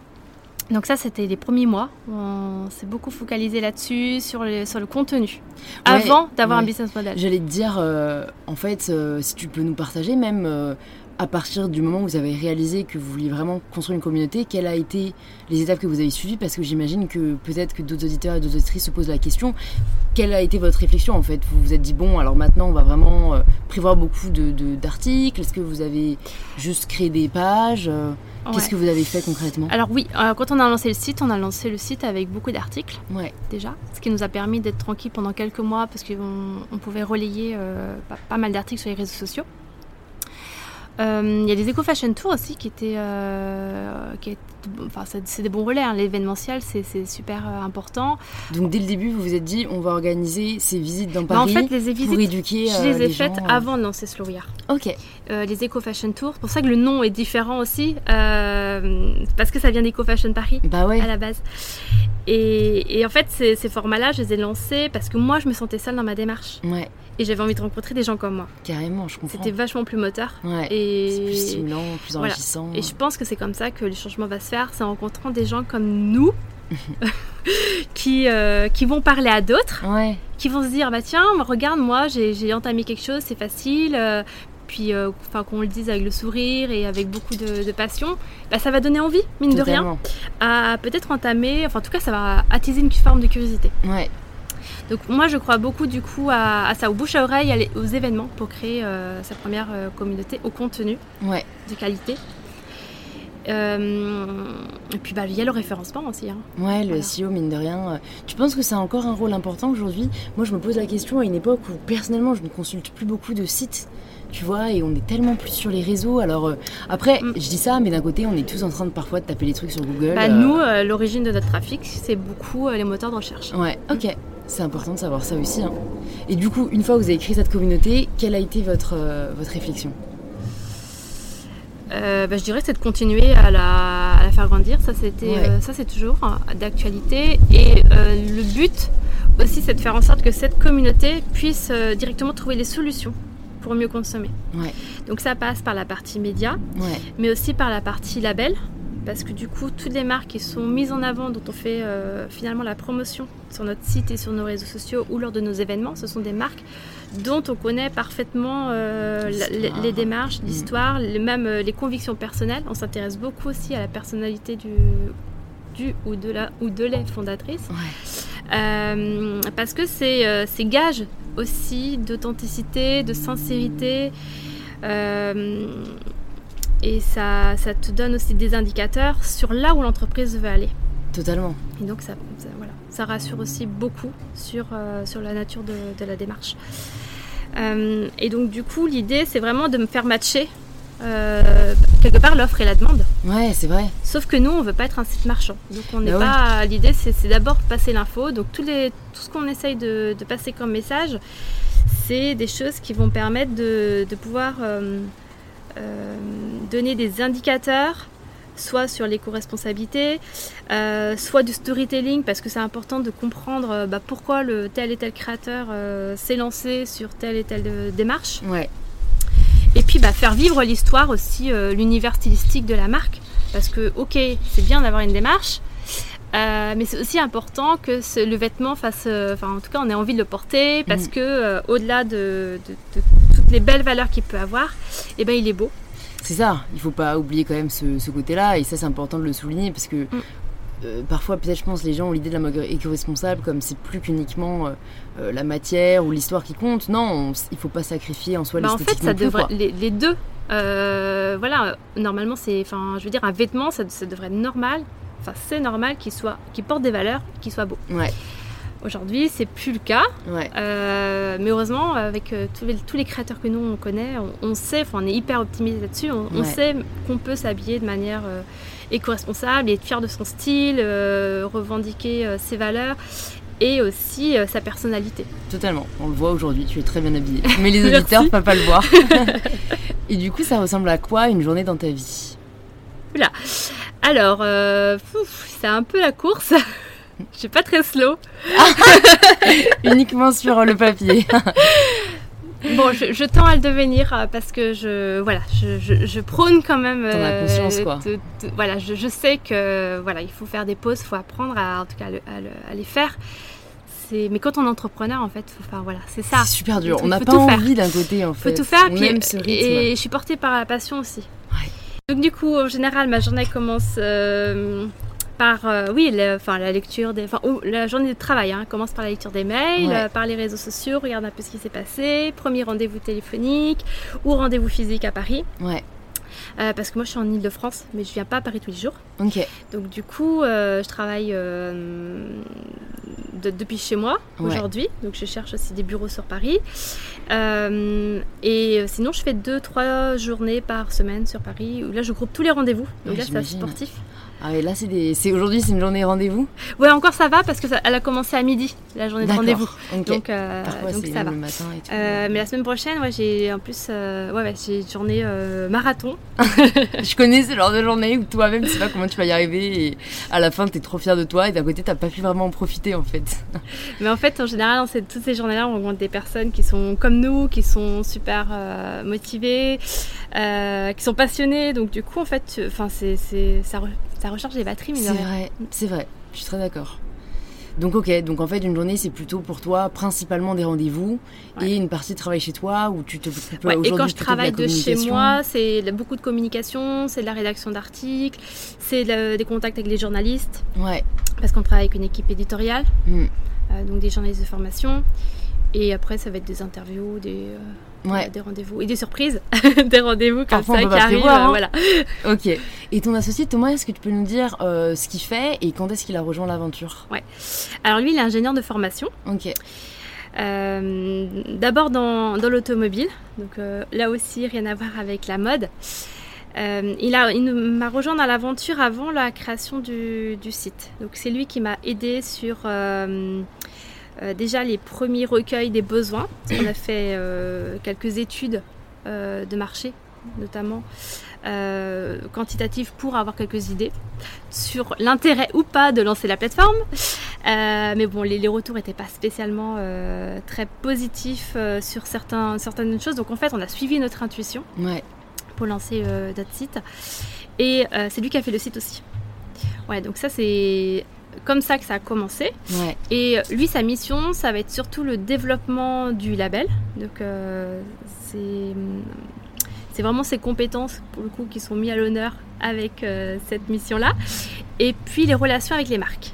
Donc ça c'était les premiers mois. On s'est beaucoup focalisé là-dessus sur le sur le contenu avant d'avoir un business model. J'allais te dire, euh, en fait, euh, si tu peux nous partager même euh, à partir du moment où vous avez réalisé que vous vouliez vraiment construire une communauté, quelles a été les étapes que vous avez suivies? Parce que j'imagine que peut-être que d'autres auditeurs et d'autres auditrices se posent la question. Quelle a été votre réflexion en fait? Vous vous êtes dit, bon, alors maintenant on va vraiment euh, prévoir beaucoup d'articles. De, d'articles. Est-ce que vous avez juste créé des pages? Euh, Qu'est-ce Ouais. que vous avez fait concrètement? Alors oui, euh, quand on a lancé le site, on a lancé le site avec beaucoup d'articles Ouais, déjà, ce qui nous a permis d'être tranquille pendant quelques mois parce qu'on on pouvait relayer euh, pas, pas mal d'articles sur les réseaux sociaux. Euh, Il y a des Eco Fashion Tours aussi qui étaient, euh, qui enfin c'est des bons relais. hein. L'événementiel c'est super euh, important. donc dès le début vous vous êtes dit, on va organiser ces visites dans Bah, en Paris fait, les pour visites, éduquer je euh, les ai les faites gens, euh. avant de lancer Are. Ok, Euh, les Eco Fashion Tours. C'est pour ça que le nom est différent aussi, euh, parce que ça vient d'Eco Fashion Paris bah ouais. à la base. Et, et en fait, ces, ces formats-là, je les ai lancés parce que moi, je me sentais seule dans ma démarche. Ouais, Et j'avais envie de rencontrer des gens comme moi. carrément, je comprends. C'était vachement plus moteur. Ouais. Et, C'est plus stimulant, plus voilà. enrichissant. et je pense que c'est comme ça que le changement va se faire. C'est en rencontrant des gens comme nous qui, euh, qui vont parler à d'autres, Ouais, qui vont se dire bah tiens, regarde, moi, j'ai entamé quelque chose, c'est facile. euh, puis, euh, enfin, qu'on le dise avec le sourire et avec beaucoup de, de passion, bah, ça va donner envie, mine de rien, à peut-être entamer, enfin en tout cas ça va attiser une forme de curiosité. Ouais, Donc moi je crois beaucoup du coup à, à ça, au bouche à oreille, aux événements pour créer euh, sa première euh, communauté, au contenu ouais. de qualité. Euh, et puis bah, il y a le référencement aussi. hein. Ouais, le. SEO, mine de rien. Tu penses que c'est encore un rôle important aujourd'hui? Moi, je me pose la question à une époque où, personnellement, je ne consulte plus beaucoup de sites. Tu vois, et on est tellement plus sur les réseaux. Alors, euh, après, Mm. je dis ça, mais d'un côté, on est tous en train de parfois de taper les trucs sur Google. Bah, euh, Nous, l'origine de notre trafic, c'est beaucoup les moteurs de recherche. Ouais, ok. C'est important de savoir ça aussi. hein. Et du coup, une fois que vous avez créé cette communauté, quelle a été votre, euh, votre réflexion Euh, bah, je dirais que c'est de continuer à la, à la faire grandir. Ça, c'était, Ouais. euh, ça c'est toujours euh, d'actualité. Et le but aussi, c'est de faire en sorte que cette communauté puisse directement trouver les solutions pour mieux consommer. Ouais. Donc ça passe par la partie média, Ouais. mais aussi par la partie label, parce que du coup, toutes les marques qui sont mises en avant, dont on fait euh, finalement la promotion sur notre site et sur nos réseaux sociaux ou lors de nos événements, ce sont des marques dont on connaît parfaitement euh, la- les, démarches, Mm. l'histoire, même euh, les convictions personnelles. On s'intéresse beaucoup aussi à la personnalité du, du ou de la ou de les fondatrices. Ouais. Parce que c'est c'est gage aussi d'authenticité, de sincérité. euh, et ça, ça te donne aussi des indicateurs sur là où l'entreprise veut aller. Totalement. Et donc ça, ça- voilà, ça rassure aussi beaucoup sur, euh, sur la nature de, de la démarche. Euh, et donc du coup, l'idée, c'est vraiment de me faire matcher euh, quelque part l'offre et la demande. Ouais, c'est vrai. Sauf que nous, on veut pas être un site marchand. Donc on n'est Bah ouais. pas. L'idée, c'est d'abord passer l'info. Donc tous les, tout ce qu'on essaye de, de passer comme message, c'est des choses qui vont permettre de, de pouvoir donner des indicateurs, soit sur l'éco-responsabilité, euh, soit du storytelling, parce que c'est important de comprendre euh, bah, pourquoi le tel et tel créateur euh, s'est lancé sur telle et telle euh, démarche. Ouais. Et puis bah, faire vivre l'histoire aussi, euh, l'univers stylistique de la marque. Parce que, ok, c'est bien d'avoir une démarche, euh, mais c'est aussi important que ce- le vêtement fasse. euh, Enfin, en tout cas, on ait envie de le porter parce Mhm. que, euh, au-delà de, de- de toutes les belles valeurs qu'il peut avoir, eh ben, il est beau. C'est ça, il faut pas oublier quand même ce, ce côté-là, et ça c'est important de le souligner parce que euh, parfois, peut-être je pense, les gens ont l'idée de la mode éco-responsable comme c'est plus qu'uniquement euh, la matière ou l'histoire qui compte. Non, on- il faut pas sacrifier en soi Bah, en fait, l'esthétique ça non plus, devrait. Les, les deux. euh, voilà, normalement, c'est. Enfin, je veux dire, un vêtement, ça, ça devrait être normal. Enfin, c'est normal qu'il soit, qu'il porte des valeurs, qu'il soit beau. Ouais, Aujourd'hui, c'est plus le cas. ouais, Euh, mais heureusement, avec euh, tous, les, tous les créateurs que nous on connaît, on, on sait, enfin, on est hyper optimisé là-dessus, on, sait qu'on peut s'habiller de manière euh, éco-responsable et être fier de son style, revendiquer ses valeurs et aussi sa personnalité. totalement. On le voit aujourd'hui, tu es très bien habillée. Mais les auditeurs ne peuvent pas le voir. et du coup, ça ressemble à quoi une journée dans ta vie? Alors, euh, c'est un peu la course. Je suis pas très slow. Uniquement sur le papier. Bon, je, je tends à le devenir euh, parce que je, voilà, je, je- je prône quand même. T'en as conscience, quoi. de- de- voilà, je, sais que voilà, il faut faire des pauses, il faut apprendre à, en tout cas, à, le- à le- à les faire. Mais quand on est entrepreneur, en fait, faut faire, voilà, c'est ça. C'est super dur. On n'a faut pas envie d'un côté en faut fait. tout faire. On puis- aime ce rythme. Et je suis portée par la passion aussi. Donc du coup, en général, ma journée commence euh, par, euh, oui, le- enfin la lecture des, enfin ou la journée de travail hein, commence par la lecture des mails, Ouais. euh, par les réseaux sociaux, regarde un peu ce qui s'est passé, premier rendez-vous téléphonique ou rendez-vous physique à Paris, Ouais, Euh, parce que moi je suis en Ile-de-France, mais je viens pas à Paris tous les jours. ok. Donc du coup, euh, je travaille euh, de- depuis chez moi Ouais. aujourd'hui. Donc je cherche aussi des bureaux sur Paris. Et sinon, je fais deux, trois journées par semaine sur Paris. Où là, je groupe tous les rendez-vous. Donc Ouais, là, c'est sportif. Ah, et là, c'est des... aujourd'hui, c'est une journée rendez-vous Ouais, encore ça va parce que ça- elle a commencé à midi la journée de rendez-vous. Donc, euh, Parfois, donc ça va. le matin et tout. Euh, mais la semaine prochaine, ouais, j'ai en plus, euh, ouais, ouais, j'ai une journée marathon. Je connais ce genre de journée où toi-même, tu sais pas comment tu vas y arriver et à la fin, t'es trop fier de toi et d'un côté, t'as pas pu vraiment en profiter en fait. Mais en fait, en général, dans ces- toutes ces journées-là, on rencontre des personnes qui sont comme nous, qui sont super motivées, qui sont passionnées. Donc du coup, en fait, tu- enfin, c'est, ça, ça recharge les batteries. Mais C'est vrai, c'est vrai. Je suis très d'accord. Donc ok, donc en fait une journée c'est plutôt pour toi principalement des rendez-vous Ouais. et une partie de travail chez toi où tu te occupes Ouais, et quand je travaille de, chez moi, c'est beaucoup de communication, c'est de la rédaction d'articles, c'est de- des contacts avec les journalistes, Ouais. parce qu'on travaille avec une équipe éditoriale, Mm. euh, donc des journalistes de formation. Et après, ça va être des interviews, des, euh, Ouais. des rendez-vous et des surprises, des rendez-vous comme Parfois, ça qui arrivent. euh, hein. voilà. Ok. Et ton associé Thomas, est-ce que tu peux nous dire euh, ce qu'il fait et quand est-ce qu'il a rejoint l'aventure? Alors lui, il est ingénieur de formation. Ok. Euh, D'abord dans, dans l'automobile, donc euh, là aussi rien à voir avec la mode. Euh, il a- il m'a rejoint dans l'aventure avant la création du, du site. Donc c'est lui qui m'a aidé sur euh, euh, déjà les premiers recueils des besoins. Qu'on a fait euh, quelques études euh, de marché, notamment quantitatives pour avoir quelques idées sur l'intérêt ou pas de lancer la plateforme. mais bon, les, retours n'étaient pas spécialement très positifs sur certains, certaines choses. Donc en fait, on a suivi notre intuition pour lancer notre site. Et c'est lui qui a fait le site aussi. Ouais, donc ça c'est comme ça que ça a commencé. Et lui, sa mission, ça va être surtout le développement du label. Donc, euh, c'est vraiment ses compétences, pour le coup, qui sont mises à l'honneur avec euh, cette mission-là. Et puis, les relations avec les marques.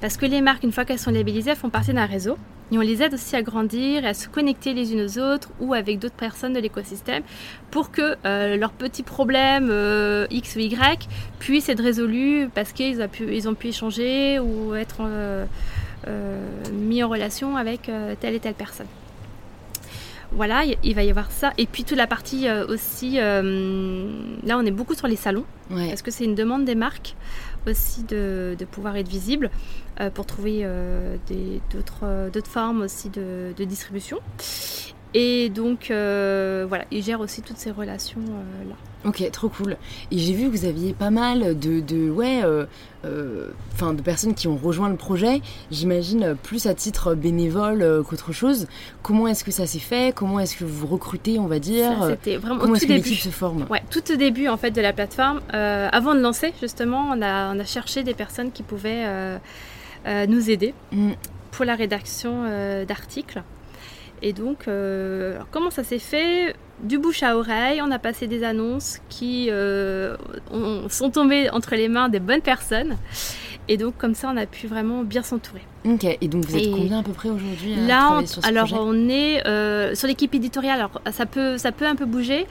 Parce que les marques, une fois qu'elles sont labellisées, elles font partie d'un réseau. Et on les aide aussi à grandir et à se connecter les unes aux autres ou avec d'autres personnes de l'écosystème pour que euh, leurs petits problèmes euh, X ou Y puissent être résolus parce qu'ils ont pu, ils ont pu échanger ou être euh, mis en relation avec telle et telle personne. Voilà, il va y avoir ça. Et puis toute la partie aussi, là on est beaucoup sur les salons, parce que c'est une demande des marques aussi de, pouvoir être visible euh, pour trouver euh, euh, d'autres formes aussi de, distribution. Et donc voilà, il gère aussi toutes ces relations là. Ok, trop cool. Et j'ai vu que vous aviez pas mal de, de ouais, euh, euh, de personnes qui ont rejoint le projet. J'imagine plus à titre bénévole euh, qu'autre chose. Comment est-ce que ça s'est fait? Comment est-ce que vous recrutez, on va dire? C'était vraiment Comment est-ce que l'équipe se forme? Ouais, tout au début en fait de la plateforme, avant de lancer justement, on a, on a cherché des personnes qui pouvaient nous aider mm. pour la rédaction d'articles. Et donc, comment ça s'est fait? Du bouche à oreille, on a passé des annonces qui euh, sont tombées entre les mains des bonnes personnes. Et donc comme ça, on a pu vraiment bien s'entourer. Ok, et donc vous êtes combien à peu près aujourd'hui Là, alors on est euh, sur l'équipe éditoriale. Alors ça peut, ça peut un peu bouger,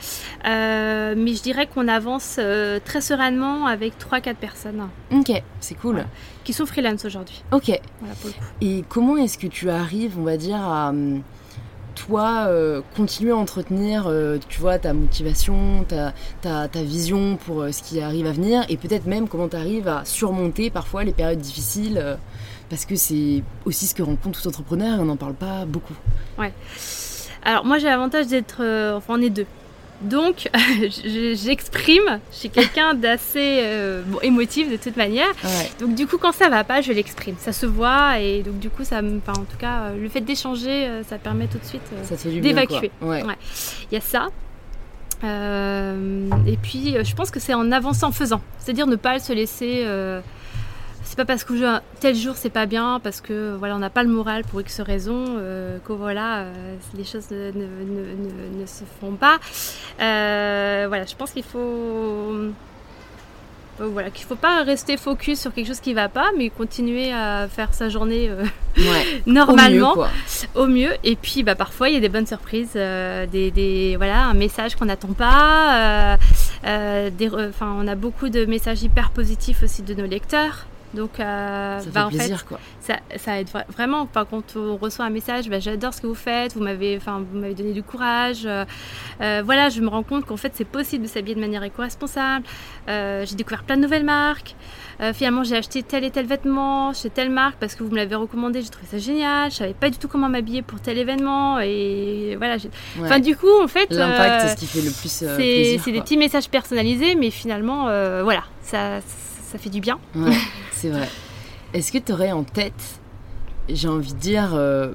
euh, mais je dirais qu'on avance très sereinement avec 3-4 personnes. Ok, c'est cool. qui sont freelance aujourd'hui. Ok. Voilà, pour le coup. Et comment est-ce que tu arrives, on va dire, à hum, toi, euh, continuer à entretenir, euh, tu vois, ta motivation, ta, ta, vision pour euh, ce qui arrive à venir, et peut-être même comment tu arrives à surmonter parfois les périodes difficiles, parce que c'est aussi ce que rencontre tout entrepreneur, et on n'en parle pas beaucoup. Ouais. Alors moi j'ai l'avantage d'être, enfin on est deux. Donc, j'exprime. Je suis quelqu'un d'assez euh, émotif de toute manière. Donc, du coup, quand ça va pas, je l'exprime. Ça se voit et donc, du coup, ça me, en tout cas, euh, le fait d'échanger, euh, ça permet tout de suite d'évacuer. Il y a ça. et puis, je pense que c'est en avançant, en faisant. C'est-à-dire ne pas se laisser pas parce que tel jour c'est pas bien, parce que voilà on n'a pas le moral pour X raison, euh, que voilà euh, les choses ne, ne, se font pas. Euh, voilà, je pense qu'il faut voilà qu'il faut pas rester focus sur quelque chose qui va pas, mais continuer à faire sa journée normalement, au mieux, Et puis bah parfois il y a des bonnes surprises, des, des, voilà un message qu'on n'attend pas. des, on a beaucoup de messages hyper positifs aussi de nos lecteurs. Donc, euh, ça bah, en plaisir, fait, quoi. Ça, ça, aide vraiment. Enfin, quand on reçoit un message, bah, j'adore ce que vous faites, vous m'avez, enfin, vous m'avez donné du courage. Euh, euh, voilà, je me rends compte qu'en fait, c'est possible de s'habiller de manière éco-responsable. j'ai découvert plein de nouvelles marques. finalement, j'ai acheté tel et tel vêtement chez telle marque parce que vous me l'avez recommandé. J'ai trouvé ça génial. Je savais pas du tout comment m'habiller pour tel événement. Et voilà. Enfin, du coup, en fait. L'impact, c'est ce qui fait le plus. c'est des petits messages personnalisés, mais finalement, voilà, ça ça fait du bien. Ouais, c'est vrai. Est-ce que tu aurais en tête, j'ai envie de dire, euh,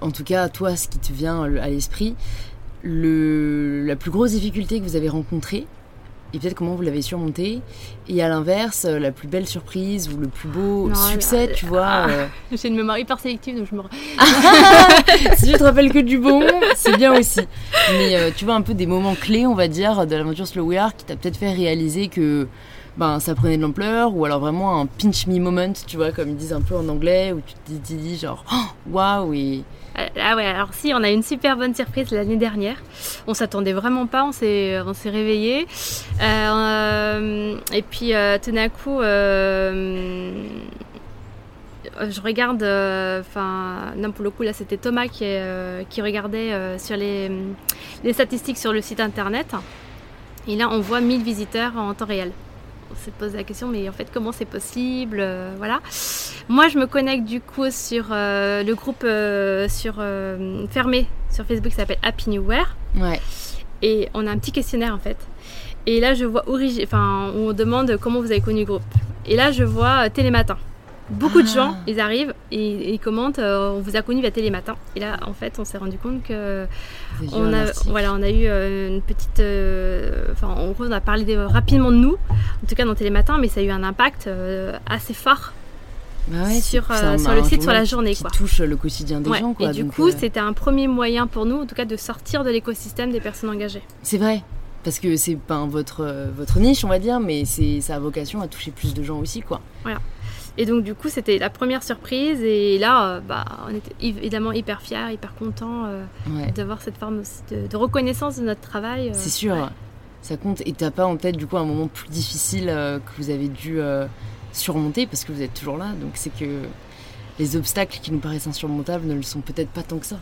en tout cas, toi, ce qui te vient à l'esprit, le, la plus grosse difficulté que vous avez rencontrée et peut-être comment vous l'avez surmonté et à l'inverse la plus belle surprise ou le plus beau succès tu vois ah, euh. j'ai une mémoire hyper sélective donc je me si tu te rappelles que du bon c'est bien aussi mais euh, tu vois un peu des moments clés on va dire de l'aventure Slow We Are qui t'a peut-être fait réaliser que ben, ça prenait de l'ampleur, ou alors vraiment un pinch me moment, tu vois, comme ils disent un peu en anglais, où tu te dis, genre, waouh, et. Euh, ah ouais, alors si, on a une super bonne surprise l'année dernière. On s'attendait vraiment pas, on s'est, on s'est réveillé. Euh, et puis euh, tout d'un coup, je regarde, enfin, non pour le coup là c'était Thomas qui, qui regardait sur les, les statistiques sur le site internet. Et là on voit 1000 visiteurs en temps réel on se pose la question, mais en fait, comment c'est possible euh, Voilà. Moi, je me connecte du coup sur euh, le groupe euh, sur, fermé sur Facebook qui s'appelle Happy New Wear. Ouais. Et on a un petit questionnaire en fait. Et là, je vois enfin, on demande comment vous avez connu le groupe. Et là, je vois Télématin. Beaucoup de Ah. gens, ils arrivent et, ils commentent. euh, on vous a connu via Télématin. Et là, en fait, on s'est rendu compte que on a, voilà, on a eu euh, une petite. euh, Enfin, en gros, on a parlé de- rapidement de nous, en tout cas dans Télématin, mais ça a eu un impact assez fort Bah ouais, sur, euh, le site, sur la journée, Qui quoi. touche le quotidien des Ouais, gens, quoi. et du coup, euh, c'était un premier moyen pour nous, en tout cas, de sortir de l'écosystème des personnes engagées. c'est vrai. Parce que c'est pas votre, votre niche, on va dire, mais c'est ça a vocation à toucher plus de gens aussi, quoi. Et donc, du coup, c'était la première surprise. Et là, euh, bah, on était évidemment hyper fiers, hyper contents euh, Ouais. d'avoir cette forme aussi de, de reconnaissance de notre travail. euh. C'est sûr, ouais. ça compte. Et t'as pas en tête du coup un moment plus difficile que vous avez dû surmonter? Parce que vous êtes toujours là. Donc c'est que les obstacles qui nous paraissent insurmontables ne le sont peut-être pas tant que ça.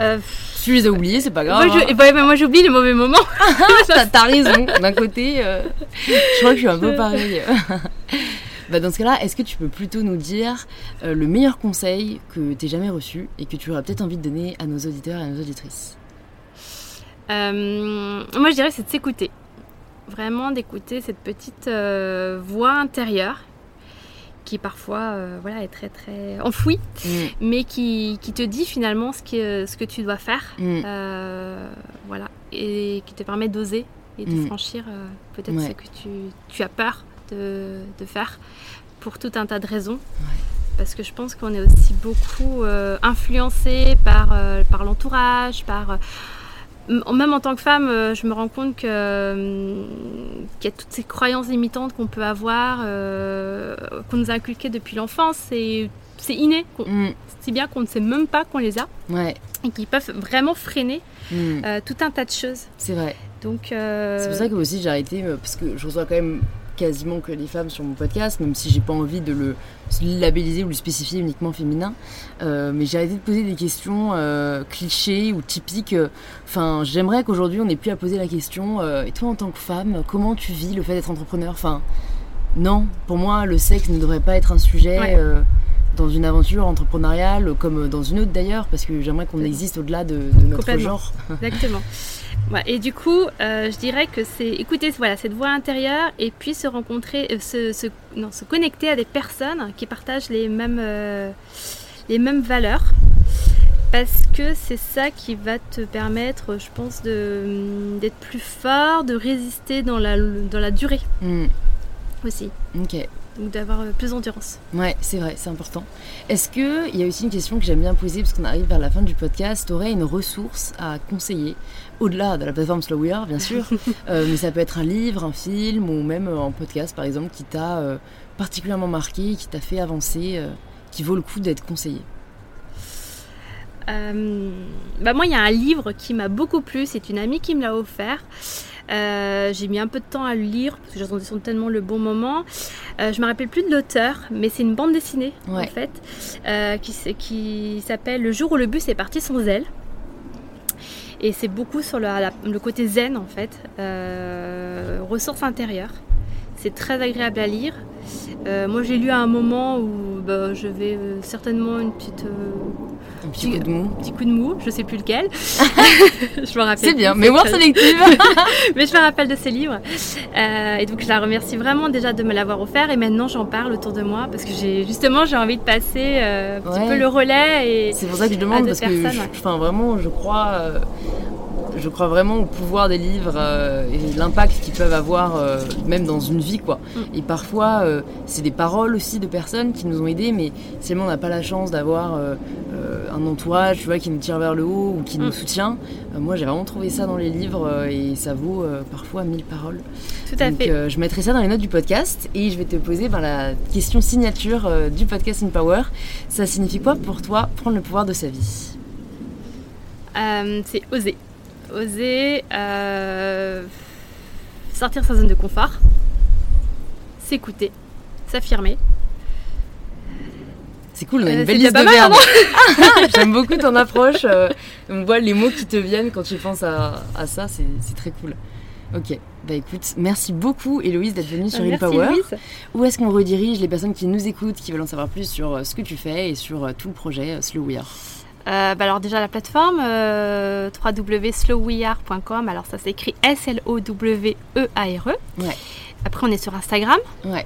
Euh, tu les as oubliés, c'est pas grave. moi, hein. mais moi, j'oublie les mauvais moments. T'as t'as raison. D'un côté, euh, je crois que je suis un peu pareil. Bah dans ce cas-là, est-ce que tu peux plutôt nous dire euh, le meilleur conseil que t'aies jamais reçu et que tu aurais peut-être envie de donner à nos auditeurs et à nos auditrices? Euh, moi, je dirais que c'est de s'écouter. Vraiment d'écouter cette petite euh, voix intérieure qui parfois euh, voilà, est très très enfouie, Mm, mais qui, qui te dit finalement ce que, ce que tu dois faire. mm. Euh, voilà, et qui te permet d'oser et de Mm. franchir euh, peut-être Ouais. ce que tu, tu as peur de, de faire pour tout un tas de raisons. Parce que je pense qu'on est aussi beaucoup influencé par, par l'entourage, par... même en tant que femme, euh, je me rends compte que, euh, qu'il y a toutes ces croyances limitantes qu'on peut avoir, euh, qu'on nous a inculquées depuis l'enfance. Et c'est inné. Mm, Si bien qu'on ne sait même pas qu'on les a Ouais, et qui peuvent vraiment freiner mm, euh, tout un tas de choses. c'est vrai. Donc, euh, C'est pour ça que aussi j'ai arrêté parce que je reçois quand même quasiment que les femmes sur mon podcast, même si j'ai pas envie de le labelliser ou le spécifier uniquement féminin. Euh, mais j'ai arrêté de poser des questions euh, clichés ou typiques. Enfin, j'aimerais qu'aujourd'hui on n'ait plus à poser la question. euh, et toi en tant que femme, comment tu vis le fait d'être entrepreneur? Enfin, non, pour moi le sexe ne devrait pas être un sujet. Ouais. euh, dans une aventure entrepreneuriale comme dans une autre d'ailleurs parce que j'aimerais qu'on existe au-delà de, de notre genre exactement. Ouais, et du coup, euh, je dirais que c'est écouter voilà, cette voix intérieure et puis se rencontrer, euh, se, se- non, se connecter à des personnes qui partagent les mêmes, euh, les mêmes valeurs. Parce que c'est ça qui va te permettre, je pense, de- d'être plus fort, de résister dans la, dans la durée Hmm, aussi. ok Donc d'avoir plus d'endurance. Ouais, c'est vrai, c'est important. Est-ce que il y a aussi une question que j'aime bien poser parce qu'on arrive vers la fin du podcast T'aurais une ressource à conseiller au-delà de la plateforme Slow We Are, bien sûr, euh, mais ça peut être un livre, un film ou même euh, un podcast par exemple qui t'a euh, particulièrement marqué, qui t'a fait avancer, euh, qui vaut le coup d'être conseillé. Bah moi, il y a un livre qui m'a beaucoup plu. C'est une amie qui me l'a offert. Euh, j'ai mis un peu de temps à le lire parce que j'attendais tellement le bon moment. Euh, je me rappelle plus de l'auteur, mais c'est une bande dessinée Ouais. en fait euh, qui, qui s'appelle Le jour où le bus est parti sans elle. Et c'est beaucoup sur le côté zen en fait, euh, ressources intérieures. C'est très agréable à lire. Euh, moi, j'ai lu à un moment où bah, je vais euh, certainement une petite euh, Un petit coup de mou. petit coup de mou, je sais plus lequel. je me rappelle. C'est bien, plus, mémoire c'est- sélective Mais je me rappelle de ces livres. Et donc je la remercie vraiment déjà de me l'avoir offert. Et maintenant j'en parle autour de moi parce que j'ai justement j'ai envie de passer un petit peu le relais. C'est pour ça que je demande, parce que, je- enfin, vraiment, je crois, je crois vraiment au pouvoir des livres euh, et l'impact qu'ils peuvent avoir, euh, même dans une vie, quoi. Mm. Et parfois, euh, c'est des paroles aussi de personnes qui nous ont aidés, mais si on n'a pas la chance d'avoir un entourage, tu vois, qui nous tire vers le haut ou qui nous Mm. soutient, moi, j'ai vraiment trouvé ça dans les livres et ça vaut parfois mille paroles. tout à Donc, fait. je mettrai ça dans les notes du podcast et je vais te poser ben, la question signature du podcast In Power. Ça signifie quoi pour toi prendre le pouvoir de sa vie? C'est oser. Oser euh, sortir sa zone de confort, s'écouter, s'affirmer. C'est cool, on a Euh, une belle liste de mal, verbes. J'aime beaucoup ton approche. euh, on voit les mots qui te viennent quand tu penses à, à ça, c'est très cool. Ok, bah écoute, merci beaucoup Héloïse d'être venue sur Merci Power. Louise. Où est-ce qu'on redirige les personnes qui nous écoutent, qui veulent en savoir plus sur ce que tu fais et sur tout le projet Slow We Are? Bah alors déjà la plateforme euh, www.slowweare.com alors ça s'écrit S-L-O-W-E-A-R-E Ouais. Après, on est sur Instagram. Ouais.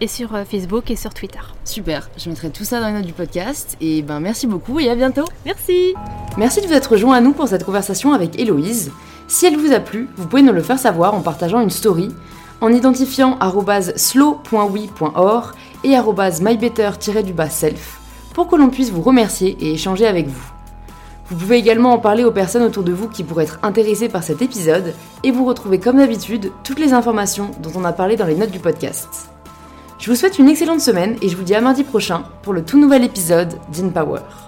Et sur euh, Facebook et sur Twitter. Super, je mettrai tout ça dans les notes du podcast. Et ben merci beaucoup et à bientôt. Merci. Merci de vous être rejoint à nous pour cette conversation avec Héloïse. Si elle vous a plu, vous pouvez nous le faire savoir en partageant une story, en identifiant slow.we.or et mybetter-self pour que l'on puisse vous remercier et échanger avec vous. Vous pouvez également en parler aux personnes autour de vous qui pourraient être intéressées par cet épisode et vous retrouvez comme d'habitude toutes les informations dont on a parlé dans les notes du podcast. Je vous souhaite une excellente semaine et je vous dis à mardi prochain pour le tout nouvel épisode d'InPower.